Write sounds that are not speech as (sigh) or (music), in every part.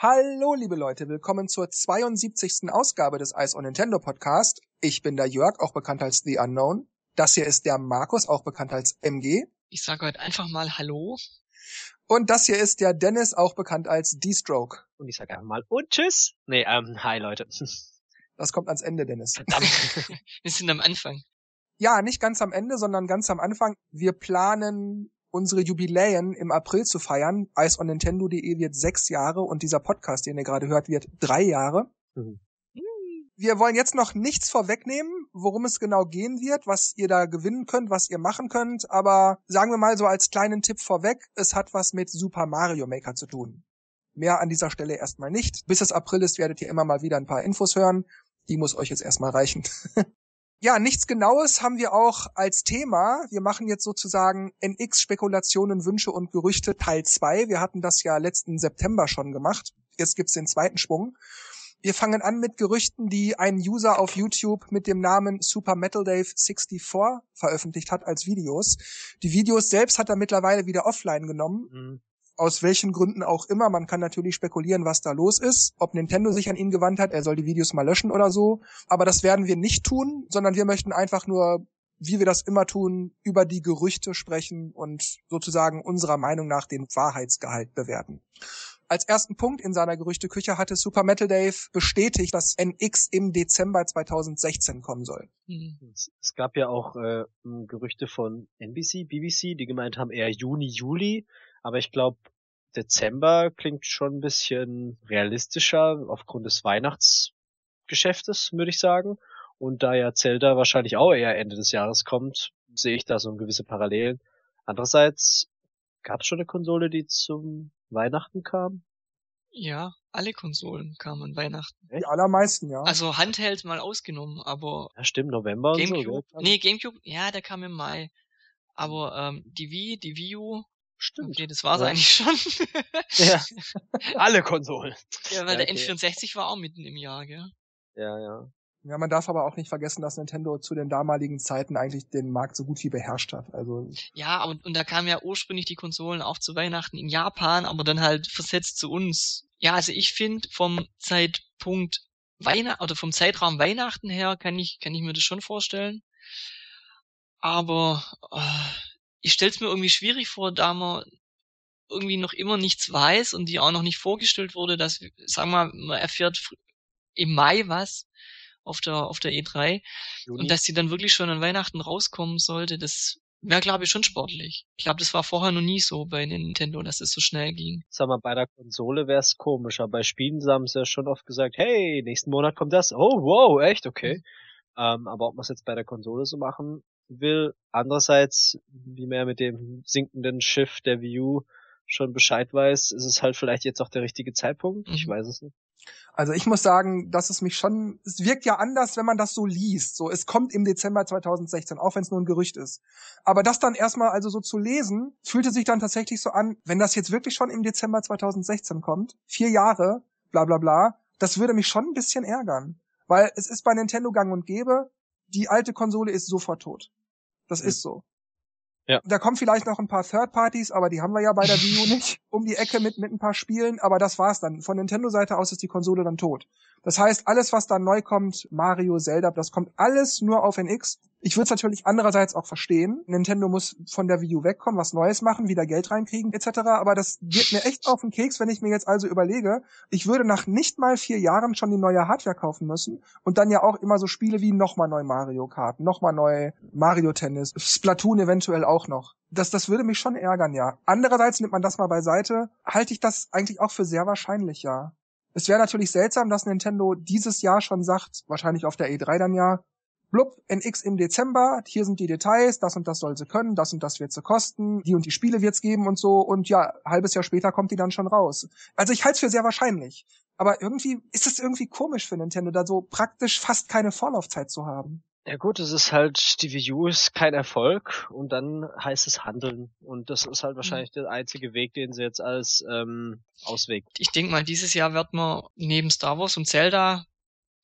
Hallo, liebe Leute, willkommen zur 72. Ausgabe des Ice on Nintendo Podcast. Ich bin der Jörg, auch bekannt als The Unknown. Das hier ist der Markus, auch bekannt als MG. Ich sage heute einfach mal Hallo. Und das hier ist der Dennis, auch bekannt als D-Stroke. Und ich sage einfach mal und tschüss. Nee, ähm, hi Leute. (laughs) Das kommt ans Ende, Dennis. (laughs) Wir sind am Anfang. Ja, nicht ganz am Ende, sondern ganz am Anfang. Wir planen unsere Jubiläen im April zu feiern. IceOnNintendo.de wird sechs Jahre und dieser Podcast, den ihr gerade hört, wird drei Jahre. Mhm. Wir wollen jetzt noch nichts vorwegnehmen, worum es genau gehen wird, was ihr da gewinnen könnt, was ihr machen könnt, aber sagen wir mal so als kleinen Tipp vorweg, es hat was mit Super Mario Maker zu tun. Mehr an dieser Stelle erstmal nicht. Bis es April ist, werdet ihr immer mal wieder ein paar Infos hören. Die muss euch jetzt erstmal reichen. (laughs) Ja, nichts Genaues haben wir auch als Thema. Wir machen jetzt sozusagen NX Spekulationen, Wünsche und Gerüchte Teil 2. Wir hatten das ja letzten September schon gemacht. Jetzt gibt's den zweiten Schwung. Wir fangen an mit Gerüchten, die ein User auf YouTube mit dem Namen Super Metal Dave 64 veröffentlicht hat als Videos. Die Videos selbst hat er mittlerweile wieder offline genommen. Mhm aus welchen Gründen auch immer. Man kann natürlich spekulieren, was da los ist, ob Nintendo sich an ihn gewandt hat, er soll die Videos mal löschen oder so. Aber das werden wir nicht tun, sondern wir möchten einfach nur, wie wir das immer tun, über die Gerüchte sprechen und sozusagen unserer Meinung nach den Wahrheitsgehalt bewerten. Als ersten Punkt in seiner Gerüchteküche hatte Super Metal Dave bestätigt, dass NX im Dezember 2016 kommen soll. Es gab ja auch äh, Gerüchte von NBC, BBC, die gemeint haben eher Juni, Juli. Aber ich glaube, Dezember klingt schon ein bisschen realistischer aufgrund des Weihnachtsgeschäftes, würde ich sagen. Und da ja Zelda wahrscheinlich auch eher Ende des Jahres kommt, sehe ich da so gewisse Parallelen. Andererseits gab es schon eine Konsole, die zum Weihnachten kam? Ja, alle Konsolen kamen an Weihnachten. Die allermeisten, ja. Also Handheld mal ausgenommen, aber. Ja, stimmt, November Gamecube, und so. Nee, Gamecube, ja, der kam im Mai. Aber ähm, die Wii, die Wii U Stimmt. Okay, das war's ja. eigentlich schon. (laughs) ja. (laughs) Alle Konsolen. Ja, weil ja, der N64 war auch mitten im Jahr, gell? Ja, ja. Ja, man darf aber auch nicht vergessen, dass Nintendo zu den damaligen Zeiten eigentlich den Markt so gut wie beherrscht hat. Also ja, aber und da kamen ja ursprünglich die Konsolen auch zu Weihnachten in Japan, aber dann halt versetzt zu uns. Ja, also ich finde vom Zeitpunkt Weihnachten oder vom Zeitraum Weihnachten her kann ich kann ich mir das schon vorstellen. Aber äh, ich stell's mir irgendwie schwierig vor, da man irgendwie noch immer nichts weiß und die auch noch nicht vorgestellt wurde, dass, sagen wir mal, man erfährt im Mai was auf der, auf der E3 Juni. und dass die dann wirklich schon an Weihnachten rauskommen sollte, das wäre, glaube ich, schon sportlich. Ich glaube, das war vorher noch nie so bei Nintendo, dass es so schnell ging. Sag mal, bei der Konsole wäre es komisch, aber bei Spielen haben sie ja schon oft gesagt, hey, nächsten Monat kommt das. Oh, wow, echt, okay. Mhm. Ähm, aber ob wir es jetzt bei der Konsole so machen, will. Andererseits, wie man mit dem sinkenden Schiff der Wii U schon Bescheid weiß, ist es halt vielleicht jetzt auch der richtige Zeitpunkt. Ich mhm. weiß es nicht. Also ich muss sagen, dass es mich schon, es wirkt ja anders, wenn man das so liest. So, es kommt im Dezember 2016, auch wenn es nur ein Gerücht ist. Aber das dann erstmal also so zu lesen, fühlte sich dann tatsächlich so an, wenn das jetzt wirklich schon im Dezember 2016 kommt, vier Jahre, bla bla bla, das würde mich schon ein bisschen ärgern. Weil es ist bei Nintendo gang und gäbe, die alte Konsole ist sofort tot. Das ist so. Ja. Da kommen vielleicht noch ein paar Third Parties, aber die haben wir ja bei der Wii U nicht, (laughs) um die Ecke mit, mit ein paar Spielen, aber das war's dann. Von Nintendo-Seite aus ist die Konsole dann tot. Das heißt, alles, was dann neu kommt, Mario, Zelda, das kommt alles nur auf NX. Ich würde es natürlich andererseits auch verstehen. Nintendo muss von der Wii U wegkommen, was Neues machen, wieder Geld reinkriegen, etc. Aber das geht mir echt auf den Keks, wenn ich mir jetzt also überlege, ich würde nach nicht mal vier Jahren schon die neue Hardware kaufen müssen und dann ja auch immer so Spiele wie nochmal neu Mario Kart, nochmal neu Mario Tennis, Splatoon eventuell auch noch. Das, das würde mich schon ärgern, ja. Andererseits nimmt man das mal beiseite, halte ich das eigentlich auch für sehr wahrscheinlich, ja. Es wäre natürlich seltsam, dass Nintendo dieses Jahr schon sagt, wahrscheinlich auf der E3 dann ja, blub, NX im Dezember, hier sind die Details, das und das soll sie können, das und das wird sie kosten, die und die Spiele wird's geben und so und ja, halbes Jahr später kommt die dann schon raus. Also ich halte es für sehr wahrscheinlich. Aber irgendwie ist es irgendwie komisch für Nintendo, da so praktisch fast keine Vorlaufzeit zu haben. Ja gut, es ist halt, die Wii U ist kein Erfolg und dann heißt es handeln. Und das ist halt wahrscheinlich der einzige Weg, den sie jetzt als ähm, Ausweg. Ich denke mal, dieses Jahr wird man neben Star Wars und Zelda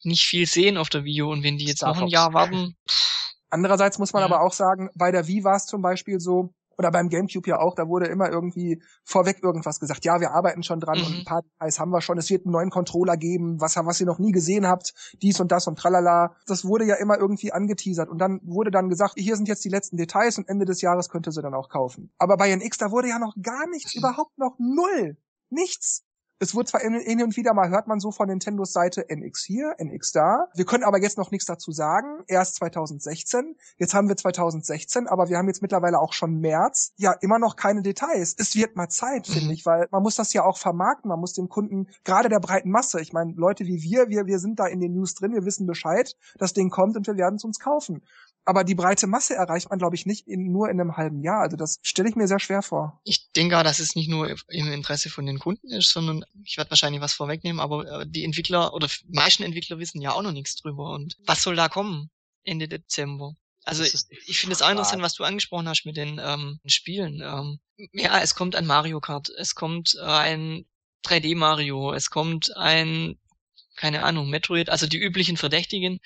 nicht viel sehen auf der Wii U und wenn die jetzt Star noch ein Jahr warten. Andererseits muss man ja. aber auch sagen, bei der Wii war es zum Beispiel so, Oder beim Gamecube ja auch, da wurde immer irgendwie vorweg irgendwas gesagt. Ja, wir arbeiten schon dran Mhm. und ein paar Details haben wir schon. Es wird einen neuen Controller geben, was, was ihr noch nie gesehen habt, dies und das und tralala. Das wurde ja immer irgendwie angeteasert. Und dann wurde dann gesagt, hier sind jetzt die letzten Details und Ende des Jahres könnt ihr sie dann auch kaufen. Aber bei NX, da wurde ja noch gar nichts, überhaupt noch null. Nichts. Es wurde zwar hin und wieder mal, hört man so von Nintendos Seite NX hier, NX da. Wir können aber jetzt noch nichts dazu sagen. Erst 2016. Jetzt haben wir 2016, aber wir haben jetzt mittlerweile auch schon März. Ja, immer noch keine Details. Es wird mal Zeit, finde ich, weil man muss das ja auch vermarkten. Man muss dem Kunden, gerade der breiten Masse, ich meine, Leute wie wir, wir, wir sind da in den News drin, wir wissen Bescheid, das Ding kommt und wir werden es uns kaufen. Aber die breite Masse erreicht man, glaube ich, nicht in, nur in einem halben Jahr. Also das stelle ich mir sehr schwer vor. Ich denke auch, dass es nicht nur im Interesse von den Kunden ist, sondern ich werde wahrscheinlich was vorwegnehmen, aber äh, die Entwickler oder die meisten Entwickler wissen ja auch noch nichts drüber. Und was soll da kommen Ende Dezember? Also ich finde es auch interessant, was du angesprochen hast mit den ähm, Spielen. Ähm, ja, es kommt ein Mario Kart, es kommt ein 3D Mario, es kommt ein, keine Ahnung, Metroid, also die üblichen Verdächtigen,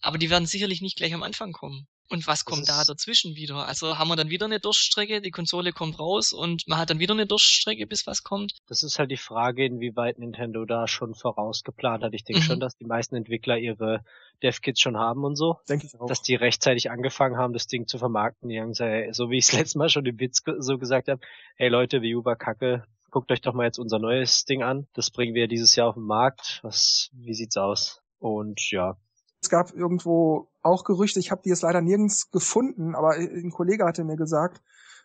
aber die werden sicherlich nicht gleich am Anfang kommen. Und was kommt da dazwischen wieder? Also haben wir dann wieder eine Durststrecke, die Konsole kommt raus und man hat dann wieder eine Durststrecke, bis was kommt. Das ist halt die Frage, inwieweit Nintendo da schon vorausgeplant hat. Ich denke Mhm. schon, dass die meisten Entwickler ihre Dev-Kits schon haben und so. Denke ich auch. Dass die rechtzeitig angefangen haben, das Ding zu vermarkten. Die haben gesagt, so wie ich es (laughs) letztes Mal schon im Witz so gesagt habe, hey Leute, Wii U war kacke, guckt euch doch mal jetzt unser neues Ding an. Das bringen wir dieses Jahr auf den Markt. Was, wie sieht's aus? Und ja, Es gab irgendwo auch Gerüchte, ich habe die jetzt leider nirgends gefunden, aber ein Kollege hatte mir gesagt,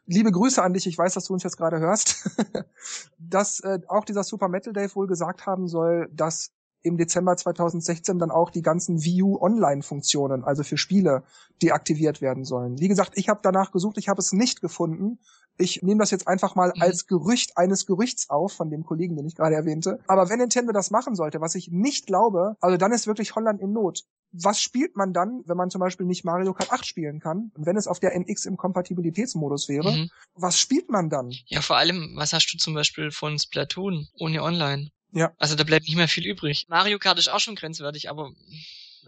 liebe Grüße an dich, ich weiß, dass du uns jetzt gerade hörst, (laughs) dass äh, auch dieser Super Metal Dave wohl gesagt haben soll, dass im Dezember 2016 dann auch die ganzen Wii Online-Funktionen, also für Spiele, deaktiviert werden sollen. Wie gesagt, ich habe danach gesucht, ich habe es nicht gefunden. Ich nehme das jetzt einfach mal Mhm. als Gerücht eines Gerüchts auf von dem Kollegen, den ich gerade erwähnte. Aber wenn Nintendo das machen sollte, was ich nicht glaube, also dann ist wirklich Holland in Not. Was spielt man dann, wenn man zum Beispiel nicht Mario Kart 8 spielen kann? Und wenn es auf der NX im Kompatibilitätsmodus wäre, Mhm. was spielt man dann? Ja, vor allem, was hast du zum Beispiel von Splatoon ohne Online? Ja. Also da bleibt nicht mehr viel übrig. Mario Kart ist auch schon grenzwertig, aber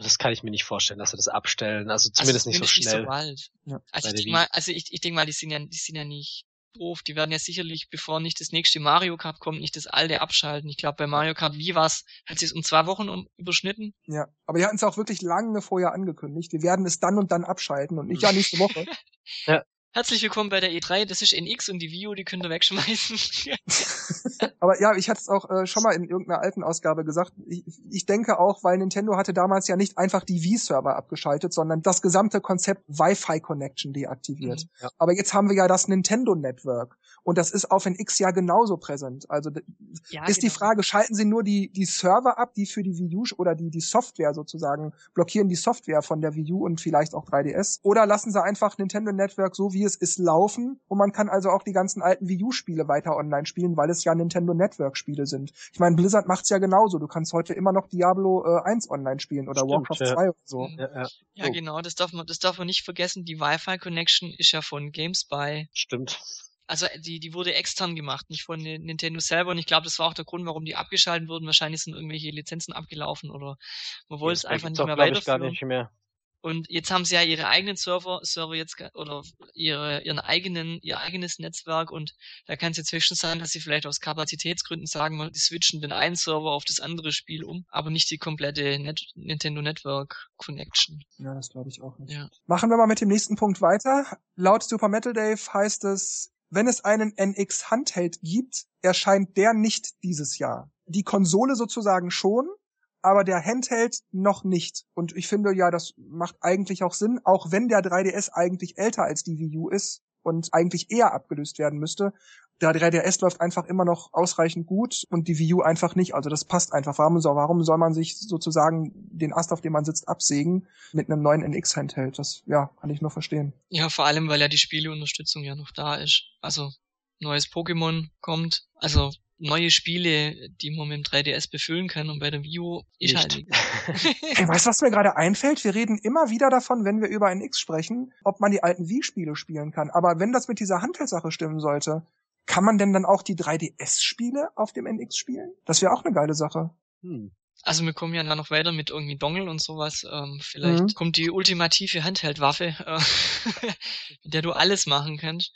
das kann ich mir nicht vorstellen, dass sie das abstellen. Also zumindest also nicht so schnell. Nicht so bald. Ja. Also ich denke mal, also ich, ich denke mal, die sind ja, die sind ja nicht doof. Die werden ja sicherlich, bevor nicht das nächste Mario Kart kommt, nicht das alte abschalten. Ich glaube, bei Mario Kart Wii war's, hat sie es um zwei Wochen um, überschnitten. Ja, aber die hatten es auch wirklich lange vorher angekündigt. Wir werden es dann und dann abschalten und nicht ja nächste Woche. (laughs) Herzlich willkommen bei der E3. Das ist NX und die Wii U, die könnt ihr wegschmeißen. (laughs) Aber ja, ich hatte es auch äh, schon mal in irgendeiner alten Ausgabe gesagt. Ich, ich denke auch, weil Nintendo hatte damals ja nicht einfach die Wii-Server abgeschaltet, sondern das gesamte Konzept Wi-Fi Connection deaktiviert. Mhm, ja. Aber jetzt haben wir ja das Nintendo Network und das ist auf NX ja genauso präsent. Also ja, ist die genau. Frage, schalten Sie nur die, die Server ab, die für die Wii U oder die, die Software sozusagen, blockieren die Software von der Wii U und vielleicht auch 3DS? Oder lassen Sie einfach Nintendo Network so wie es ist laufen und man kann also auch die ganzen alten Wii U-Spiele weiter online spielen, weil es ja Nintendo Network-Spiele sind. Ich meine, Blizzard macht's ja genauso. Du kannst heute immer noch Diablo äh, 1 online spielen oder Stimmt, Warcraft ja. 2 oder so. Mhm. Ja, ja, Ja, Oh. genau, das darf man, das darf man nicht vergessen. Die Wi-Fi Connection ist ja von GameSpy. stimmt. Also die, die wurde extern gemacht, nicht von Ni- Nintendo selber. Und ich glaube, das war auch der Grund, warum die abgeschaltet wurden. Wahrscheinlich sind irgendwelche Lizenzen abgelaufen oder man wollte es einfach nicht mehr glaub ich, gar weiterführen. nicht mehr. Und jetzt haben sie ja ihre eigenen Server, Server jetzt oder ihre ihren eigenen ihr eigenes Netzwerk und da kann es jetzt höchstens sein, dass sie vielleicht aus Kapazitätsgründen sagen, die switchen den einen Server auf das andere Spiel um, aber nicht die komplette Net Nintendo Network Connection. Ja, das glaube ich auch nicht. Ja. Machen wir mal mit dem nächsten Punkt weiter. Laut Super Metal Dave heißt es, wenn es einen NX Handheld gibt, erscheint der nicht dieses Jahr. Die Konsole sozusagen schon, aber der Handheld noch nicht. Und ich finde ja, das macht eigentlich auch Sinn, auch wenn der 3DS eigentlich älter als die Wii U ist und eigentlich eher abgelöst werden müsste. Der 3DS läuft einfach immer noch ausreichend gut und die Wii U einfach nicht. Also das passt einfach. Warum soll, warum soll man sich sozusagen den Ast, auf dem man sitzt, absägen mit einem neuen NX-Handheld? Das, ja, kann ich nur verstehen. Ja, vor allem, weil ja die Spieleunterstützung ja noch da ist. Also neues Pokémon kommt, also neue Spiele, die man mit dem 3DS befüllen kann und bei der Wii U ist Nicht. halt nichts. (laughs) Ey, weißt du, was mir gerade einfällt? Wir reden immer wieder davon, wenn wir über NX sprechen, ob man die alten Wii-Spiele spielen kann. Aber wenn das mit dieser Handheldsache stimmen sollte, kann man denn dann auch die 3DS-Spiele auf dem NX spielen? Das wäre auch eine geile Sache. Hm. Also wir kommen ja dann noch weiter mit irgendwie Dongle und sowas. Ähm, vielleicht Mhm. kommt die ultimative Handheldwaffe, äh, (laughs) mit der du alles machen kannst.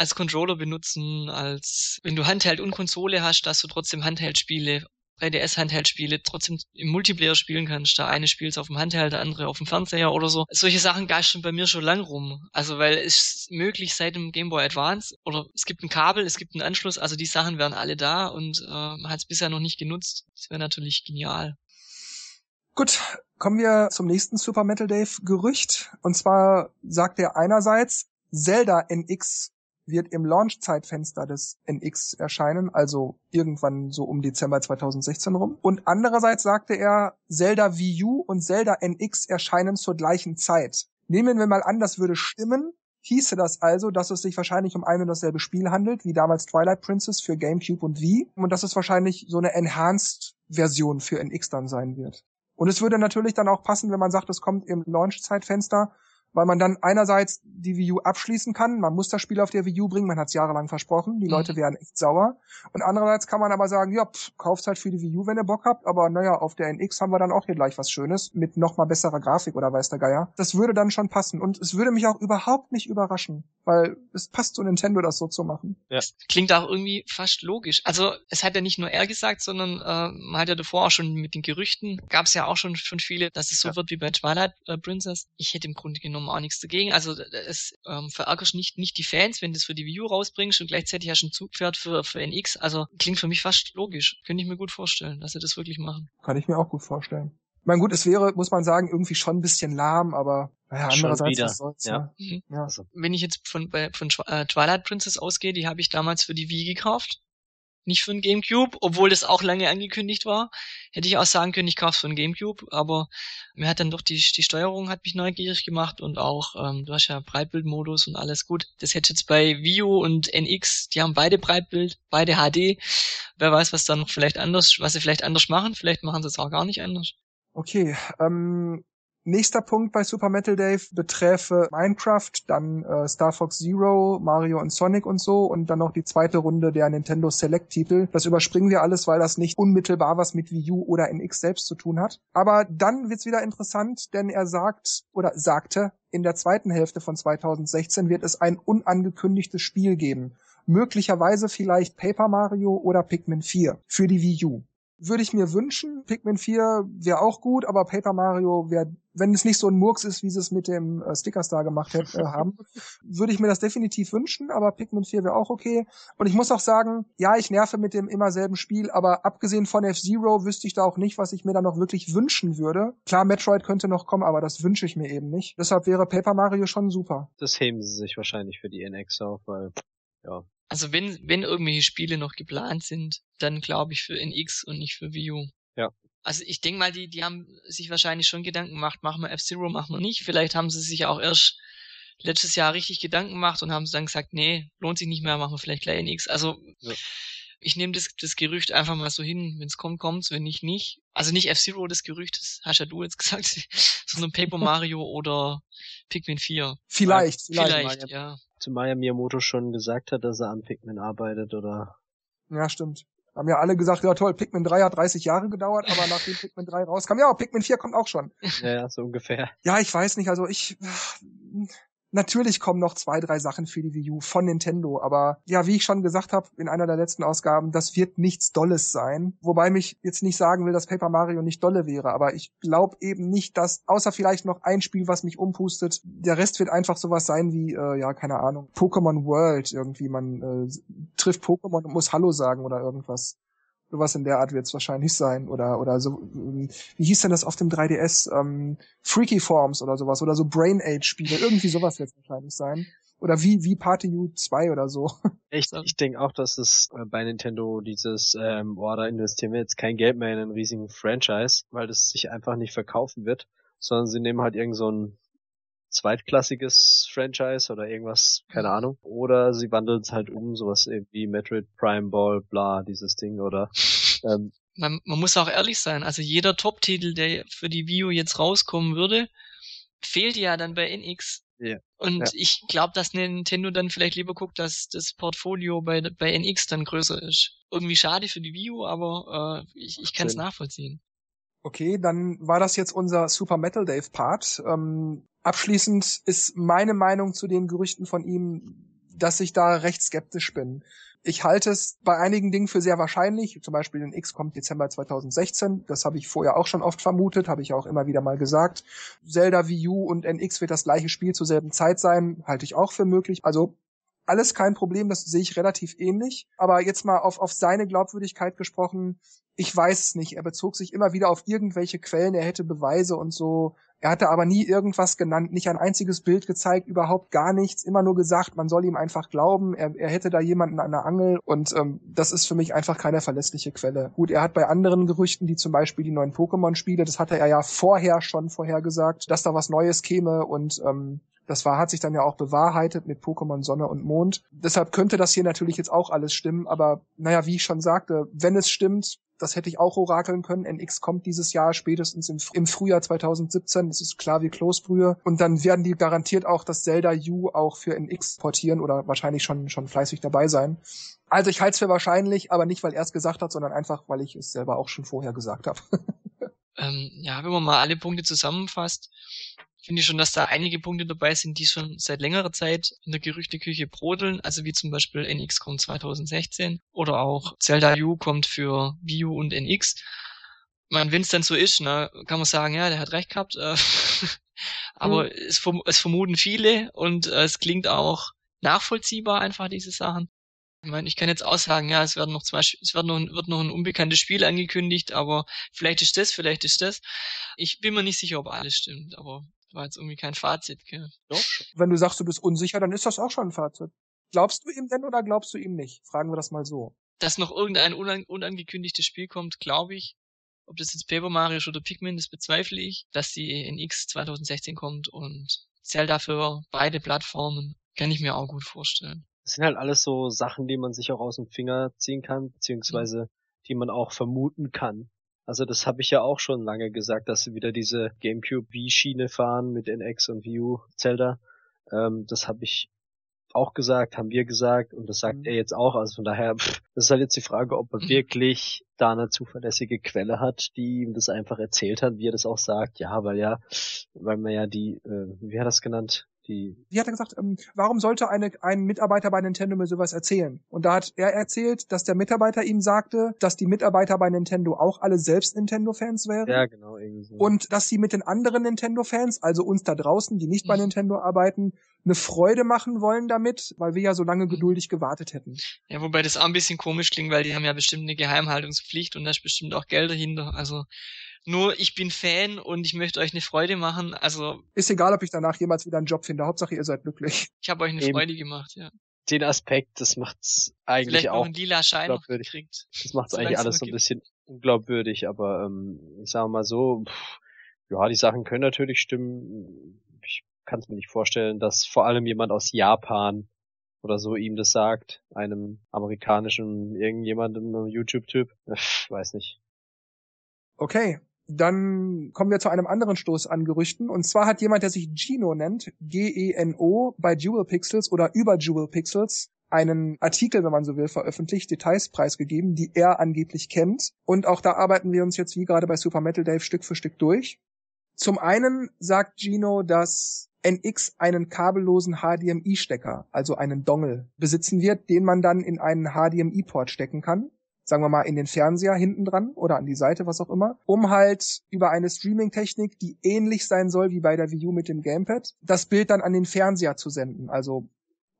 Als Controller benutzen, als wenn du Handheld und Konsole hast, dass du trotzdem Handheld-Spiele 3DS-Handheld-Spiele trotzdem im Multiplayer spielen kannst. Der eine spielt auf dem Handheld, der andere auf dem Fernseher oder so. Solche Sachen geistern bei mir schon lang rum. Also weil es ist möglich seit dem Game Boy Advance oder es gibt ein Kabel, es gibt einen Anschluss, also die Sachen wären alle da und äh, man hat es bisher noch nicht genutzt. Das wäre natürlich genial. Gut, kommen wir zum nächsten Super Metal Dave Gerücht. Und zwar sagt er einerseits, Zelda NX wird im Launch-Zeitfenster des NX erscheinen, also irgendwann so um Dezember 2016 rum. Und andererseits sagte er, Zelda Wii U und Zelda NX erscheinen zur gleichen Zeit. Nehmen wir mal an, das würde stimmen, hieße das also, dass es sich wahrscheinlich um ein und dasselbe Spiel handelt, wie damals Twilight Princess für GameCube und Wii, und dass es wahrscheinlich so eine Enhanced-Version für NX dann sein wird. Und es würde natürlich dann auch passen, wenn man sagt, es kommt im Launch-Zeitfenster, weil man dann einerseits die Wii U abschließen kann, man muss das Spiel auf der Wii U bringen, man hat es jahrelang versprochen, die mhm. Leute wären echt sauer. Und andererseits kann man aber sagen, ja, pff, kauft halt für die Wii U, wenn ihr Bock habt, aber naja, auf der NX haben wir dann auch hier gleich was Schönes mit noch mal besserer Grafik oder weiß der Geier. Das würde dann schon passen und es würde mich auch überhaupt nicht überraschen, weil es passt zu Nintendo, das so zu machen. Ja. Klingt auch irgendwie fast logisch. Also es hat ja nicht nur er gesagt, sondern äh, man hat ja davor auch schon mit den Gerüchten, gab es ja auch schon, schon viele, dass es so ja. wird wie bei Twilight äh, Princess. Ich hätte im Grunde genommen auch nichts dagegen. Also es ähm, verärgerst nicht, nicht die Fans, wenn du es für die Wii U rausbringst und gleichzeitig hast du ein Zugpferd für, für NX. Also klingt für mich fast logisch. Könnte ich mir gut vorstellen, dass sie das wirklich machen. Kann ich mir auch gut vorstellen. Ich meine, gut, es wäre, muss man sagen, irgendwie schon ein bisschen lahm, aber naja, andererseits was soll's, ja. Ne? Mhm. ja. Also. Wenn ich jetzt von, von äh, Twilight Princess ausgehe, die habe ich damals für die Wii gekauft nicht für ein Gamecube, obwohl das auch lange angekündigt war. Hätte ich auch sagen können, ich kaufe für ein Gamecube, aber mir hat dann doch die, die Steuerung hat mich neugierig gemacht und auch, ähm, du hast ja Breitbildmodus und alles gut. Das hätte jetzt bei Wii U und NX, die haben beide Breitbild, beide HD. Wer weiß, was dann noch vielleicht anders, was sie vielleicht anders machen. Vielleicht machen sie es auch gar nicht anders. Okay, ähm, Nächster Punkt bei Super Metal Dave beträfe Minecraft, dann äh, Star Fox Zero, Mario und Sonic und so und dann noch die zweite Runde der Nintendo Select Titel. Das überspringen wir alles, weil das nicht unmittelbar was mit Wii U oder NX selbst zu tun hat. Aber dann wird's wieder interessant, denn er sagt oder sagte, in der zweiten Hälfte von 2016 wird es ein unangekündigtes Spiel geben. Möglicherweise vielleicht Paper Mario oder Pikmin 4 für die Wii U würde ich mir wünschen. Pikmin 4 wäre auch gut, aber Paper Mario wäre, wenn es nicht so ein Murks ist, wie sie es mit dem äh, Sticker Star gemacht hätte, äh, haben, (laughs) würde ich mir das definitiv wünschen, aber Pikmin 4 wäre auch okay. Und ich muss auch sagen, ja, ich nerve mit dem immer selben Spiel, aber abgesehen von F-Zero wüsste ich da auch nicht, was ich mir da noch wirklich wünschen würde. Klar, Metroid könnte noch kommen, aber das wünsche ich mir eben nicht. Deshalb wäre Paper Mario schon super. Das heben sie sich wahrscheinlich für die NX auf, weil, ja, also wenn, wenn irgendwelche Spiele noch geplant sind, dann glaube ich für NX und nicht für Wii U. Ja. Also ich denke mal, die, die haben sich wahrscheinlich schon Gedanken gemacht, machen wir F-Zero, machen wir nicht. Vielleicht haben sie sich auch erst letztes Jahr richtig Gedanken gemacht und haben dann gesagt, nee, lohnt sich nicht mehr, machen wir vielleicht gleich NX. Also ja. ich nehme das, das Gerücht einfach mal so hin, wenn es kommt, kommt's, wenn nicht, nicht. Also nicht F-Zero das Gerücht, das hast ja du jetzt (laughs) gesagt, sondern Paper (laughs) Mario oder Pikmin 4. Vielleicht, vielleicht, vielleicht ja. Zumal ja Miyamoto schon gesagt hat, dass er an Pikmin arbeitet, oder? Ja, stimmt. Haben ja alle gesagt, ja toll, Pikmin 3 hat 30 Jahre gedauert, aber nachdem (laughs) Pikmin 3 rauskam, ja, Pikmin 4 kommt auch schon. Ja, so ungefähr. Ja, ich weiß nicht, also ich, Natürlich kommen noch zwei, drei Sachen für die Wii U von Nintendo, aber ja, wie ich schon gesagt habe in einer der letzten Ausgaben, das wird nichts Dolles sein. Wobei mich jetzt nicht sagen will, dass Paper Mario nicht dolle wäre, aber ich glaube eben nicht, dass, außer vielleicht noch ein Spiel, was mich umpustet, der Rest wird einfach sowas sein wie, äh, ja, keine Ahnung, Pokémon World irgendwie. Man äh, trifft Pokémon und muss Hallo sagen oder irgendwas. Sowas in der Art wird es wahrscheinlich sein. Oder, oder so, wie hieß denn das auf dem 3DS? Ähm, Freaky Forms oder sowas. Oder so Brain Age Spiele. Irgendwie sowas wird es wahrscheinlich sein. Oder wie, wie Party U 2 oder so. (laughs) Ich, ich denke auch, dass es äh, bei Nintendo dieses, ähm, boah, da investieren wir jetzt kein Geld mehr in einen riesigen Franchise, weil das sich einfach nicht verkaufen wird, sondern sie nehmen halt irgend so ein zweitklassiges Franchise oder irgendwas, keine mhm. Ahnung. Oder sie wandeln es halt um, sowas wie Metroid Prime Ball, bla, dieses Ding, oder (laughs) ähm, man, man muss auch ehrlich sein, also jeder Top-Titel, der für die Wii U jetzt rauskommen würde, fehlt ja dann bei NX. Ja. Und ja. ich glaube, dass Nintendo dann vielleicht lieber guckt, dass das Portfolio bei, bei NX dann größer ist. Irgendwie schade für die Wii U, aber äh, ich, ich kann es nachvollziehen. Okay, dann war das jetzt unser Super Metal Dave Part. Ähm, abschließend ist meine Meinung zu den Gerüchten von ihm dass ich da recht skeptisch bin. Ich halte es bei einigen Dingen für sehr wahrscheinlich. Zum Beispiel in X kommt Dezember 2016. Das habe ich vorher auch schon oft vermutet, habe ich auch immer wieder mal gesagt. Zelda Wii U und NX wird das gleiche Spiel zur selben Zeit sein, halte ich auch für möglich. Also alles kein Problem, das sehe ich relativ ähnlich. Aber jetzt mal auf, auf seine Glaubwürdigkeit gesprochen, ich weiß es nicht. Er bezog sich immer wieder auf irgendwelche Quellen, er hätte Beweise und so. Er hatte aber nie irgendwas genannt, nicht ein einziges Bild gezeigt, überhaupt gar nichts, immer nur gesagt, man soll ihm einfach glauben, er, er hätte da jemanden an der Angel und ähm, das ist für mich einfach keine verlässliche Quelle. Gut, er hat bei anderen Gerüchten, wie zum Beispiel die neuen Pokémon-Spiele, das hatte er ja vorher schon vorhergesagt, dass da was Neues käme und ähm, das war, hat sich dann ja auch bewahrheitet mit Pokémon Sonne und Mond. Deshalb könnte das hier natürlich jetzt auch alles stimmen, aber naja, wie ich schon sagte, wenn es stimmt, das hätte ich auch orakeln können. NX kommt dieses Jahr spätestens im, im Frühjahr 2017. Das ist klar wie Kloßbrühe. Und dann werden die garantiert auch das Zelda U auch für NX portieren oder wahrscheinlich schon, schon fleißig dabei sein. Also ich halte es für wahrscheinlich, aber nicht, weil er es gesagt hat, sondern einfach, weil ich es selber auch schon vorher gesagt habe. (laughs) ähm, ja, wenn man mal alle Punkte zusammenfasst, finde ich schon, dass da einige Punkte dabei sind, die schon seit längerer Zeit in der Gerüchteküche brodeln, also wie zum Beispiel NX kommt 2016 oder auch Zelda U kommt für Wii U und NX. Man, wenn es dann so ist, ne, kann man sagen, ja, der hat recht gehabt. Äh, (laughs) aber mhm. es, es, vermuten viele und äh, es klingt auch nachvollziehbar einfach diese Sachen. Ich meine, ich kann jetzt auch sagen, ja, es werden noch zwei, es wird noch, ein, wird noch ein unbekanntes Spiel angekündigt, aber vielleicht ist das, vielleicht ist das. Ich bin mir nicht sicher, ob alles stimmt, aber war jetzt irgendwie kein Fazit, gell? Doch. Wenn du sagst, du bist unsicher, dann ist das auch schon ein Fazit. Glaubst du ihm denn oder glaubst du ihm nicht? Fragen wir das mal so. Dass noch irgendein unan unangekündigtes Spiel kommt, glaube ich. Ob das jetzt Paper Mario oder Pikmin, das bezweifle ich. Dass die in X 2016 kommt und Zelda für beide Plattformen, kann ich mir auch gut vorstellen. Das sind halt alles so Sachen, die man sich auch aus dem Finger ziehen kann, beziehungsweise die man auch vermuten kann. Also das habe ich ja auch schon lange gesagt, dass sie wieder diese GameCube Wii-Schiene fahren mit NX und Wii U Zelda. Ähm, das habe ich auch gesagt, haben wir gesagt und das sagt mhm. er jetzt auch. Also von daher, pff, das ist halt jetzt die Frage, ob er mhm. wirklich da eine zuverlässige Quelle hat, die ihm das einfach erzählt hat, wie er das auch sagt. Ja, weil ja, weil man ja die, äh, wie hat er das genannt? Die. Die hat er gesagt, ähm, warum sollte eine, ein Mitarbeiter bei Nintendo mir sowas erzählen? Und da hat er erzählt, dass der Mitarbeiter ihm sagte, dass die Mitarbeiter bei Nintendo auch alle selbst Nintendo-Fans wären. Ja, genau, irgendwie so. Und dass sie mit den anderen Nintendo-Fans, also uns da draußen, die nicht bei mhm. Nintendo arbeiten, eine Freude machen wollen damit, weil wir ja so lange mhm. geduldig gewartet hätten. Ja, wobei das auch ein bisschen komisch klingt, weil die haben ja bestimmt eine Geheimhaltungspflicht und da ist bestimmt auch Geld dahinter. Also nur ich bin Fan und ich möchte euch eine Freude machen. Also ist egal, ob ich danach jemals wieder einen Job finde. Hauptsache ihr seid glücklich. Ich habe euch eine Eben. Freude gemacht, ja. Den Aspekt, das macht's eigentlich Vielleicht auch. Noch einen lila Schein noch gekriegt. Das macht's eigentlich alles so ein bisschen unglaubwürdig, aber ähm, ich sage mal so, pff, ja, die Sachen können natürlich stimmen. Ich kann es mir nicht vorstellen, dass vor allem jemand aus Japan oder so ihm das sagt, einem amerikanischen irgendjemandem YouTube-Typ. Weiß nicht. Okay, dann kommen wir zu einem anderen Stoß an Gerüchten. Und zwar hat jemand, der sich Geno nennt, G-E-N-O, bei Jewel Pixels oder über Jewel Pixels einen Artikel, wenn man so will, veröffentlicht, Details preisgegeben, die er angeblich kennt. Und auch da arbeiten wir uns jetzt wie gerade bei Super Metal Dave Stück für Stück durch. Zum einen sagt Gino, dass NX einen kabellosen HDMI-Stecker, also einen Dongle, besitzen wird, den man dann in einen HDMI-Port stecken kann sagen wir mal, in den Fernseher hinten dran oder an die Seite, was auch immer, um halt über eine Streaming-Technik, die ähnlich sein soll wie bei der Wii U mit dem Gamepad, das Bild dann an den Fernseher zu senden. Also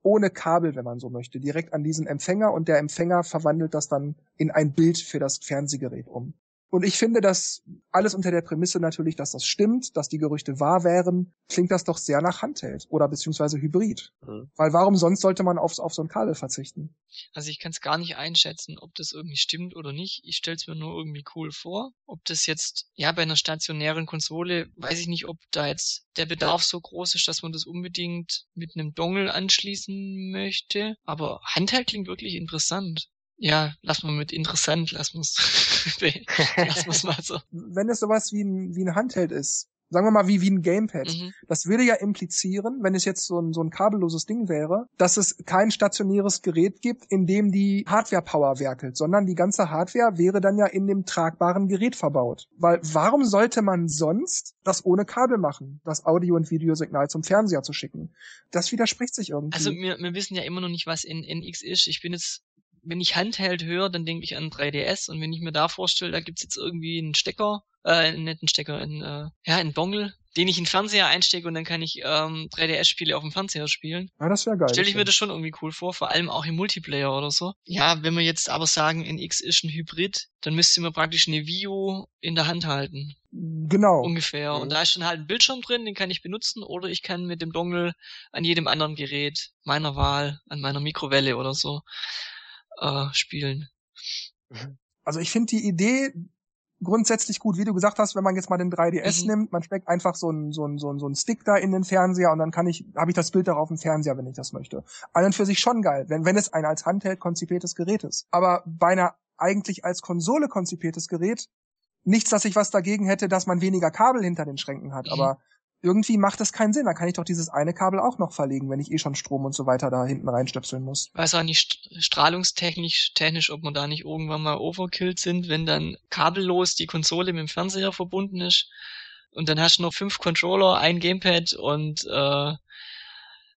ohne Kabel, wenn man so möchte, direkt an diesen Empfänger und der Empfänger verwandelt das dann in ein Bild für das Fernsehgerät um. Und ich finde, dass alles unter der Prämisse natürlich, dass das stimmt, dass die Gerüchte wahr wären, klingt das doch sehr nach Handheld oder beziehungsweise Hybrid. Mhm. Weil warum sonst sollte man auf, auf so ein Kabel verzichten? Also ich kann es gar nicht einschätzen, ob das irgendwie stimmt oder nicht. Ich stelle es mir nur irgendwie cool vor. Ob das jetzt, ja, bei einer stationären Konsole, weiß ich nicht, ob da jetzt der Bedarf so groß ist, dass man das unbedingt mit einem Dongle anschließen möchte. Aber Handheld klingt wirklich interessant. Ja, lass mal mit interessant, lass uns, (laughs) lass uns mal so. Wenn es sowas wie ein, wie ein Handheld ist, sagen wir mal wie, wie ein Gamepad. Mhm. Das würde ja implizieren, wenn es jetzt so ein, so ein kabelloses Ding wäre, dass es kein stationäres Gerät gibt, in dem die Hardware-Power werkelt, sondern die ganze Hardware wäre dann ja in dem tragbaren Gerät verbaut. Weil warum sollte man sonst das ohne Kabel machen, das Audio- und Videosignal zum Fernseher zu schicken? Das widerspricht sich irgendwie. Also wir, wir wissen ja immer noch nicht, was in NX ist. Ich bin jetzt wenn ich Handheld höre, dann denke ich an 3DS und wenn ich mir da vorstelle, da gibt's jetzt irgendwie einen Stecker, äh, nicht einen Stecker, einen, äh, ja, einen Dongle, den ich in den Fernseher einstecke und dann kann ich ähm, 3DS-Spiele auf dem Fernseher spielen. ja, das wäre geil. Stelle ich mir das schon irgendwie cool vor, vor allem auch im Multiplayer oder so. Ja, wenn wir jetzt aber sagen, NX ist ein Hybrid, dann müsste man praktisch eine Wii U in der Hand halten. Genau. Ungefähr. Und da ist schon halt ein Bildschirm drin, den kann ich benutzen, oder ich kann mit dem Dongle an jedem anderen Gerät meiner Wahl, an meiner Mikrowelle oder so, äh, spielen. Also ich finde die Idee grundsätzlich gut, wie du gesagt hast, wenn man jetzt mal den 3DS Mhm. nimmt, man steckt einfach so einen so einen so einen so einen Stick da in den Fernseher und dann kann ich habe ich das Bild darauf im Fernseher, wenn ich das möchte. An und für sich schon geil, wenn wenn es ein als Handheld konzipiertes Gerät ist. Aber bei einer eigentlich als Konsole konzipiertes Gerät nichts, dass ich was dagegen hätte, dass man weniger Kabel hinter den Schränken hat, Mhm. aber irgendwie macht das keinen Sinn. Da kann ich doch dieses eine Kabel auch noch verlegen, wenn ich eh schon Strom und so weiter da hinten reinstöpseln muss. weiß auch nicht st- strahlungstechnisch, technisch, ob wir da nicht irgendwann mal overkillt sind, wenn dann kabellos die Konsole mit dem Fernseher verbunden ist und dann hast du noch fünf Controller, ein Gamepad und äh,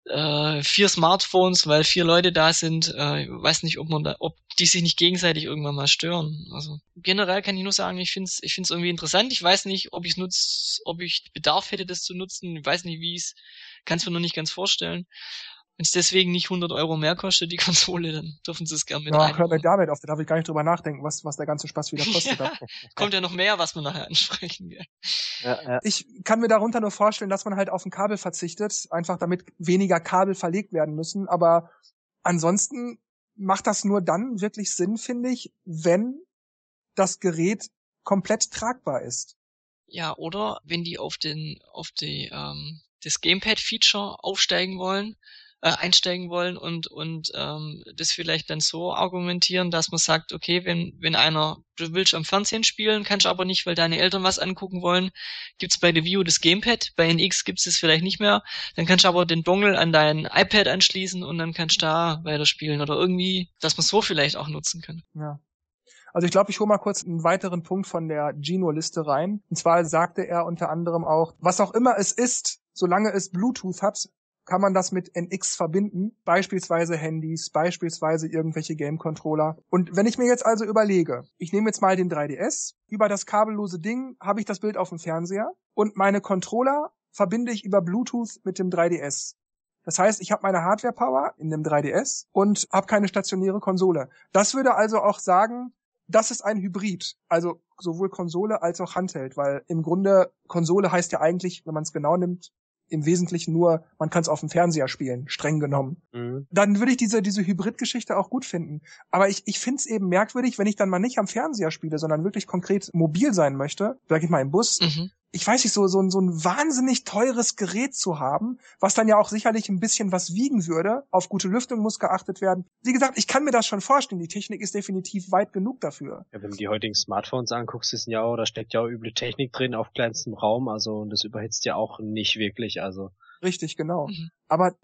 äh, vier Smartphones, weil vier Leute da sind. Äh, ich weiß nicht, ob man da, ob die sich nicht gegenseitig irgendwann mal stören. Also generell kann ich nur sagen, ich finde es ich find's irgendwie interessant. Ich weiß nicht, ob ich nutz, ob ich Bedarf hätte, das zu nutzen. Ich weiß nicht, wie es, kann es mir noch nicht ganz vorstellen. Wenn es deswegen nicht 100 Euro mehr kostet, die (laughs) Konsole, dann dürfen sie es gerne mit Ja, hör mir damit auf, da darf ich gar nicht drüber nachdenken, was, was der ganze Spaß wieder kostet. (laughs) Ja, kommt ja noch mehr, was wir nachher ansprechen. Gell? Ja, ja. Ich kann mir darunter nur vorstellen, dass man halt auf ein Kabel verzichtet, einfach damit weniger Kabel verlegt werden müssen. Aber ansonsten macht das nur dann wirklich Sinn, finde ich, wenn das Gerät komplett tragbar ist. Ja, oder wenn die auf den, auf die, ähm, das Gamepad-Feature aufsteigen wollen, äh, einsteigen wollen und und ähm, das vielleicht dann so argumentieren, dass man sagt, okay, wenn wenn einer du willst am Fernsehen spielen, kannst du aber nicht, weil deine Eltern was angucken wollen, gibt's bei der View das Gamepad, bei NX gibt's es vielleicht nicht mehr, dann kannst du aber den Dongle an dein iPad anschließen und dann kannst du da weiterspielen oder irgendwie, dass man so vielleicht auch nutzen kann. Ja. Also ich glaube, ich hole mal kurz einen weiteren Punkt von der Gino-Liste rein. Und zwar sagte er unter anderem auch, was auch immer es ist, solange es Bluetooth hat, kann man das mit NX verbinden, beispielsweise Handys, beispielsweise irgendwelche Game-Controller. Und wenn ich mir jetzt also überlege, ich nehme jetzt mal den 3DS, über das kabellose Ding habe ich das Bild auf dem Fernseher und meine Controller verbinde ich über Bluetooth mit dem 3DS. Das heißt, ich habe meine Hardware-Power in dem 3DS und habe keine stationäre Konsole. Das würde also auch sagen, das ist ein Hybrid, also sowohl Konsole als auch Handheld, weil im Grunde Konsole heißt ja eigentlich, wenn man es genau nimmt, im Wesentlichen nur, man kann es auf dem Fernseher spielen, streng genommen. Mhm. Dann würde ich diese, diese Hybrid-Geschichte auch gut finden. Aber ich, ich finde es eben merkwürdig, wenn ich dann mal nicht am Fernseher spiele, sondern wirklich konkret mobil sein möchte, sag ich mal im Bus, Mhm. Ich weiß nicht, so, so, ein- so ein wahnsinnig teures Gerät zu haben, was dann ja auch sicherlich ein bisschen was wiegen würde. Auf gute Lüftung muss geachtet werden. Wie gesagt, ich kann mir das schon vorstellen. Die Technik ist definitiv weit genug dafür. Ja, wenn du die heutigen Smartphones anguckst, ist ja auch, da steckt ja auch üble Technik drin auf kleinstem Raum, also und das überhitzt ja auch nicht wirklich, also. Richtig, genau. Mhm. Aber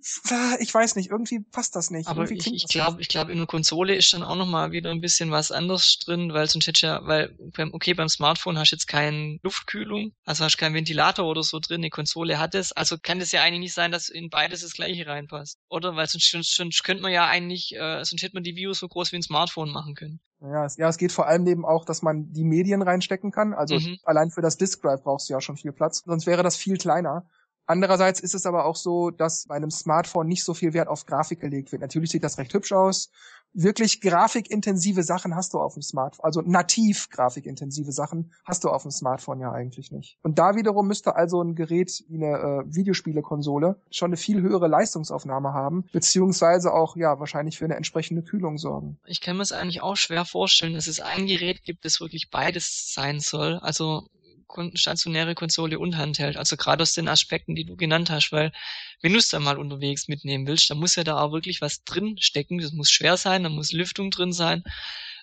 ich weiß nicht, irgendwie passt das nicht. Aber irgendwie ich, ich glaube, ich glaube, in der Konsole ist dann auch noch mal wieder ein bisschen was anderes drin, weil du ja, weil beim, okay, beim Smartphone hast du jetzt keine Luftkühlung, also hast keinen Ventilator oder so drin, eine Konsole hat es, also kann das ja eigentlich nicht sein, dass in beides das gleiche reinpasst. Oder? Weil sonst, sonst, sonst könnte man ja eigentlich, äh, sonst hätte man die Views so groß wie ein Smartphone machen können. Ja, es, ja, es geht vor allem eben auch, dass man die Medien reinstecken kann. Also Mhm. allein für das Disk Drive brauchst du ja schon viel Platz. Sonst wäre das viel kleiner. Andererseits ist es aber auch so, dass bei einem Smartphone nicht so viel Wert auf Grafik gelegt wird. Natürlich sieht das recht hübsch aus. Wirklich grafikintensive Sachen hast du auf dem Smartphone. Also nativ grafikintensive Sachen hast du auf dem Smartphone ja eigentlich nicht. Und da wiederum müsste also ein Gerät wie eine äh, Videospielekonsole schon eine viel höhere Leistungsaufnahme haben, beziehungsweise auch ja wahrscheinlich für eine entsprechende Kühlung sorgen. Ich kann mir es eigentlich auch schwer vorstellen, dass es ein Gerät gibt, das wirklich beides sein soll. Also stationäre Konsole und Handheld. Also gerade aus den Aspekten, die du genannt hast, weil wenn du es dann mal unterwegs mitnehmen willst, dann muss ja da auch wirklich was drin stecken. Das muss schwer sein, da muss Lüftung drin sein.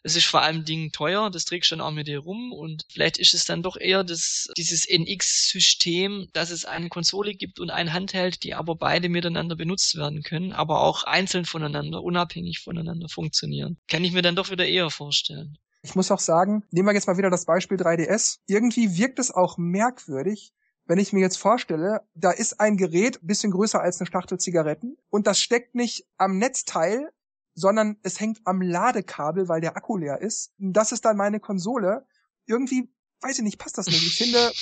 es ist vor allem Dingen teuer, das trägst du dann auch mit dir rum und vielleicht ist es dann doch eher das, dieses NX-System, dass es eine Konsole gibt und ein Handheld, die aber beide miteinander benutzt werden können, aber auch einzeln voneinander, unabhängig voneinander funktionieren. Kann ich mir dann doch wieder eher vorstellen. Ich muss auch sagen, nehmen wir jetzt mal wieder das Beispiel 3DS. Irgendwie wirkt es auch merkwürdig, wenn ich mir jetzt vorstelle, da ist ein Gerät bisschen größer als eine Schachtel Zigaretten und das steckt nicht am Netzteil, sondern es hängt am Ladekabel, weil der Akku leer ist. Das ist dann meine Konsole. Irgendwie weiß ich nicht, passt das nicht. Ich finde,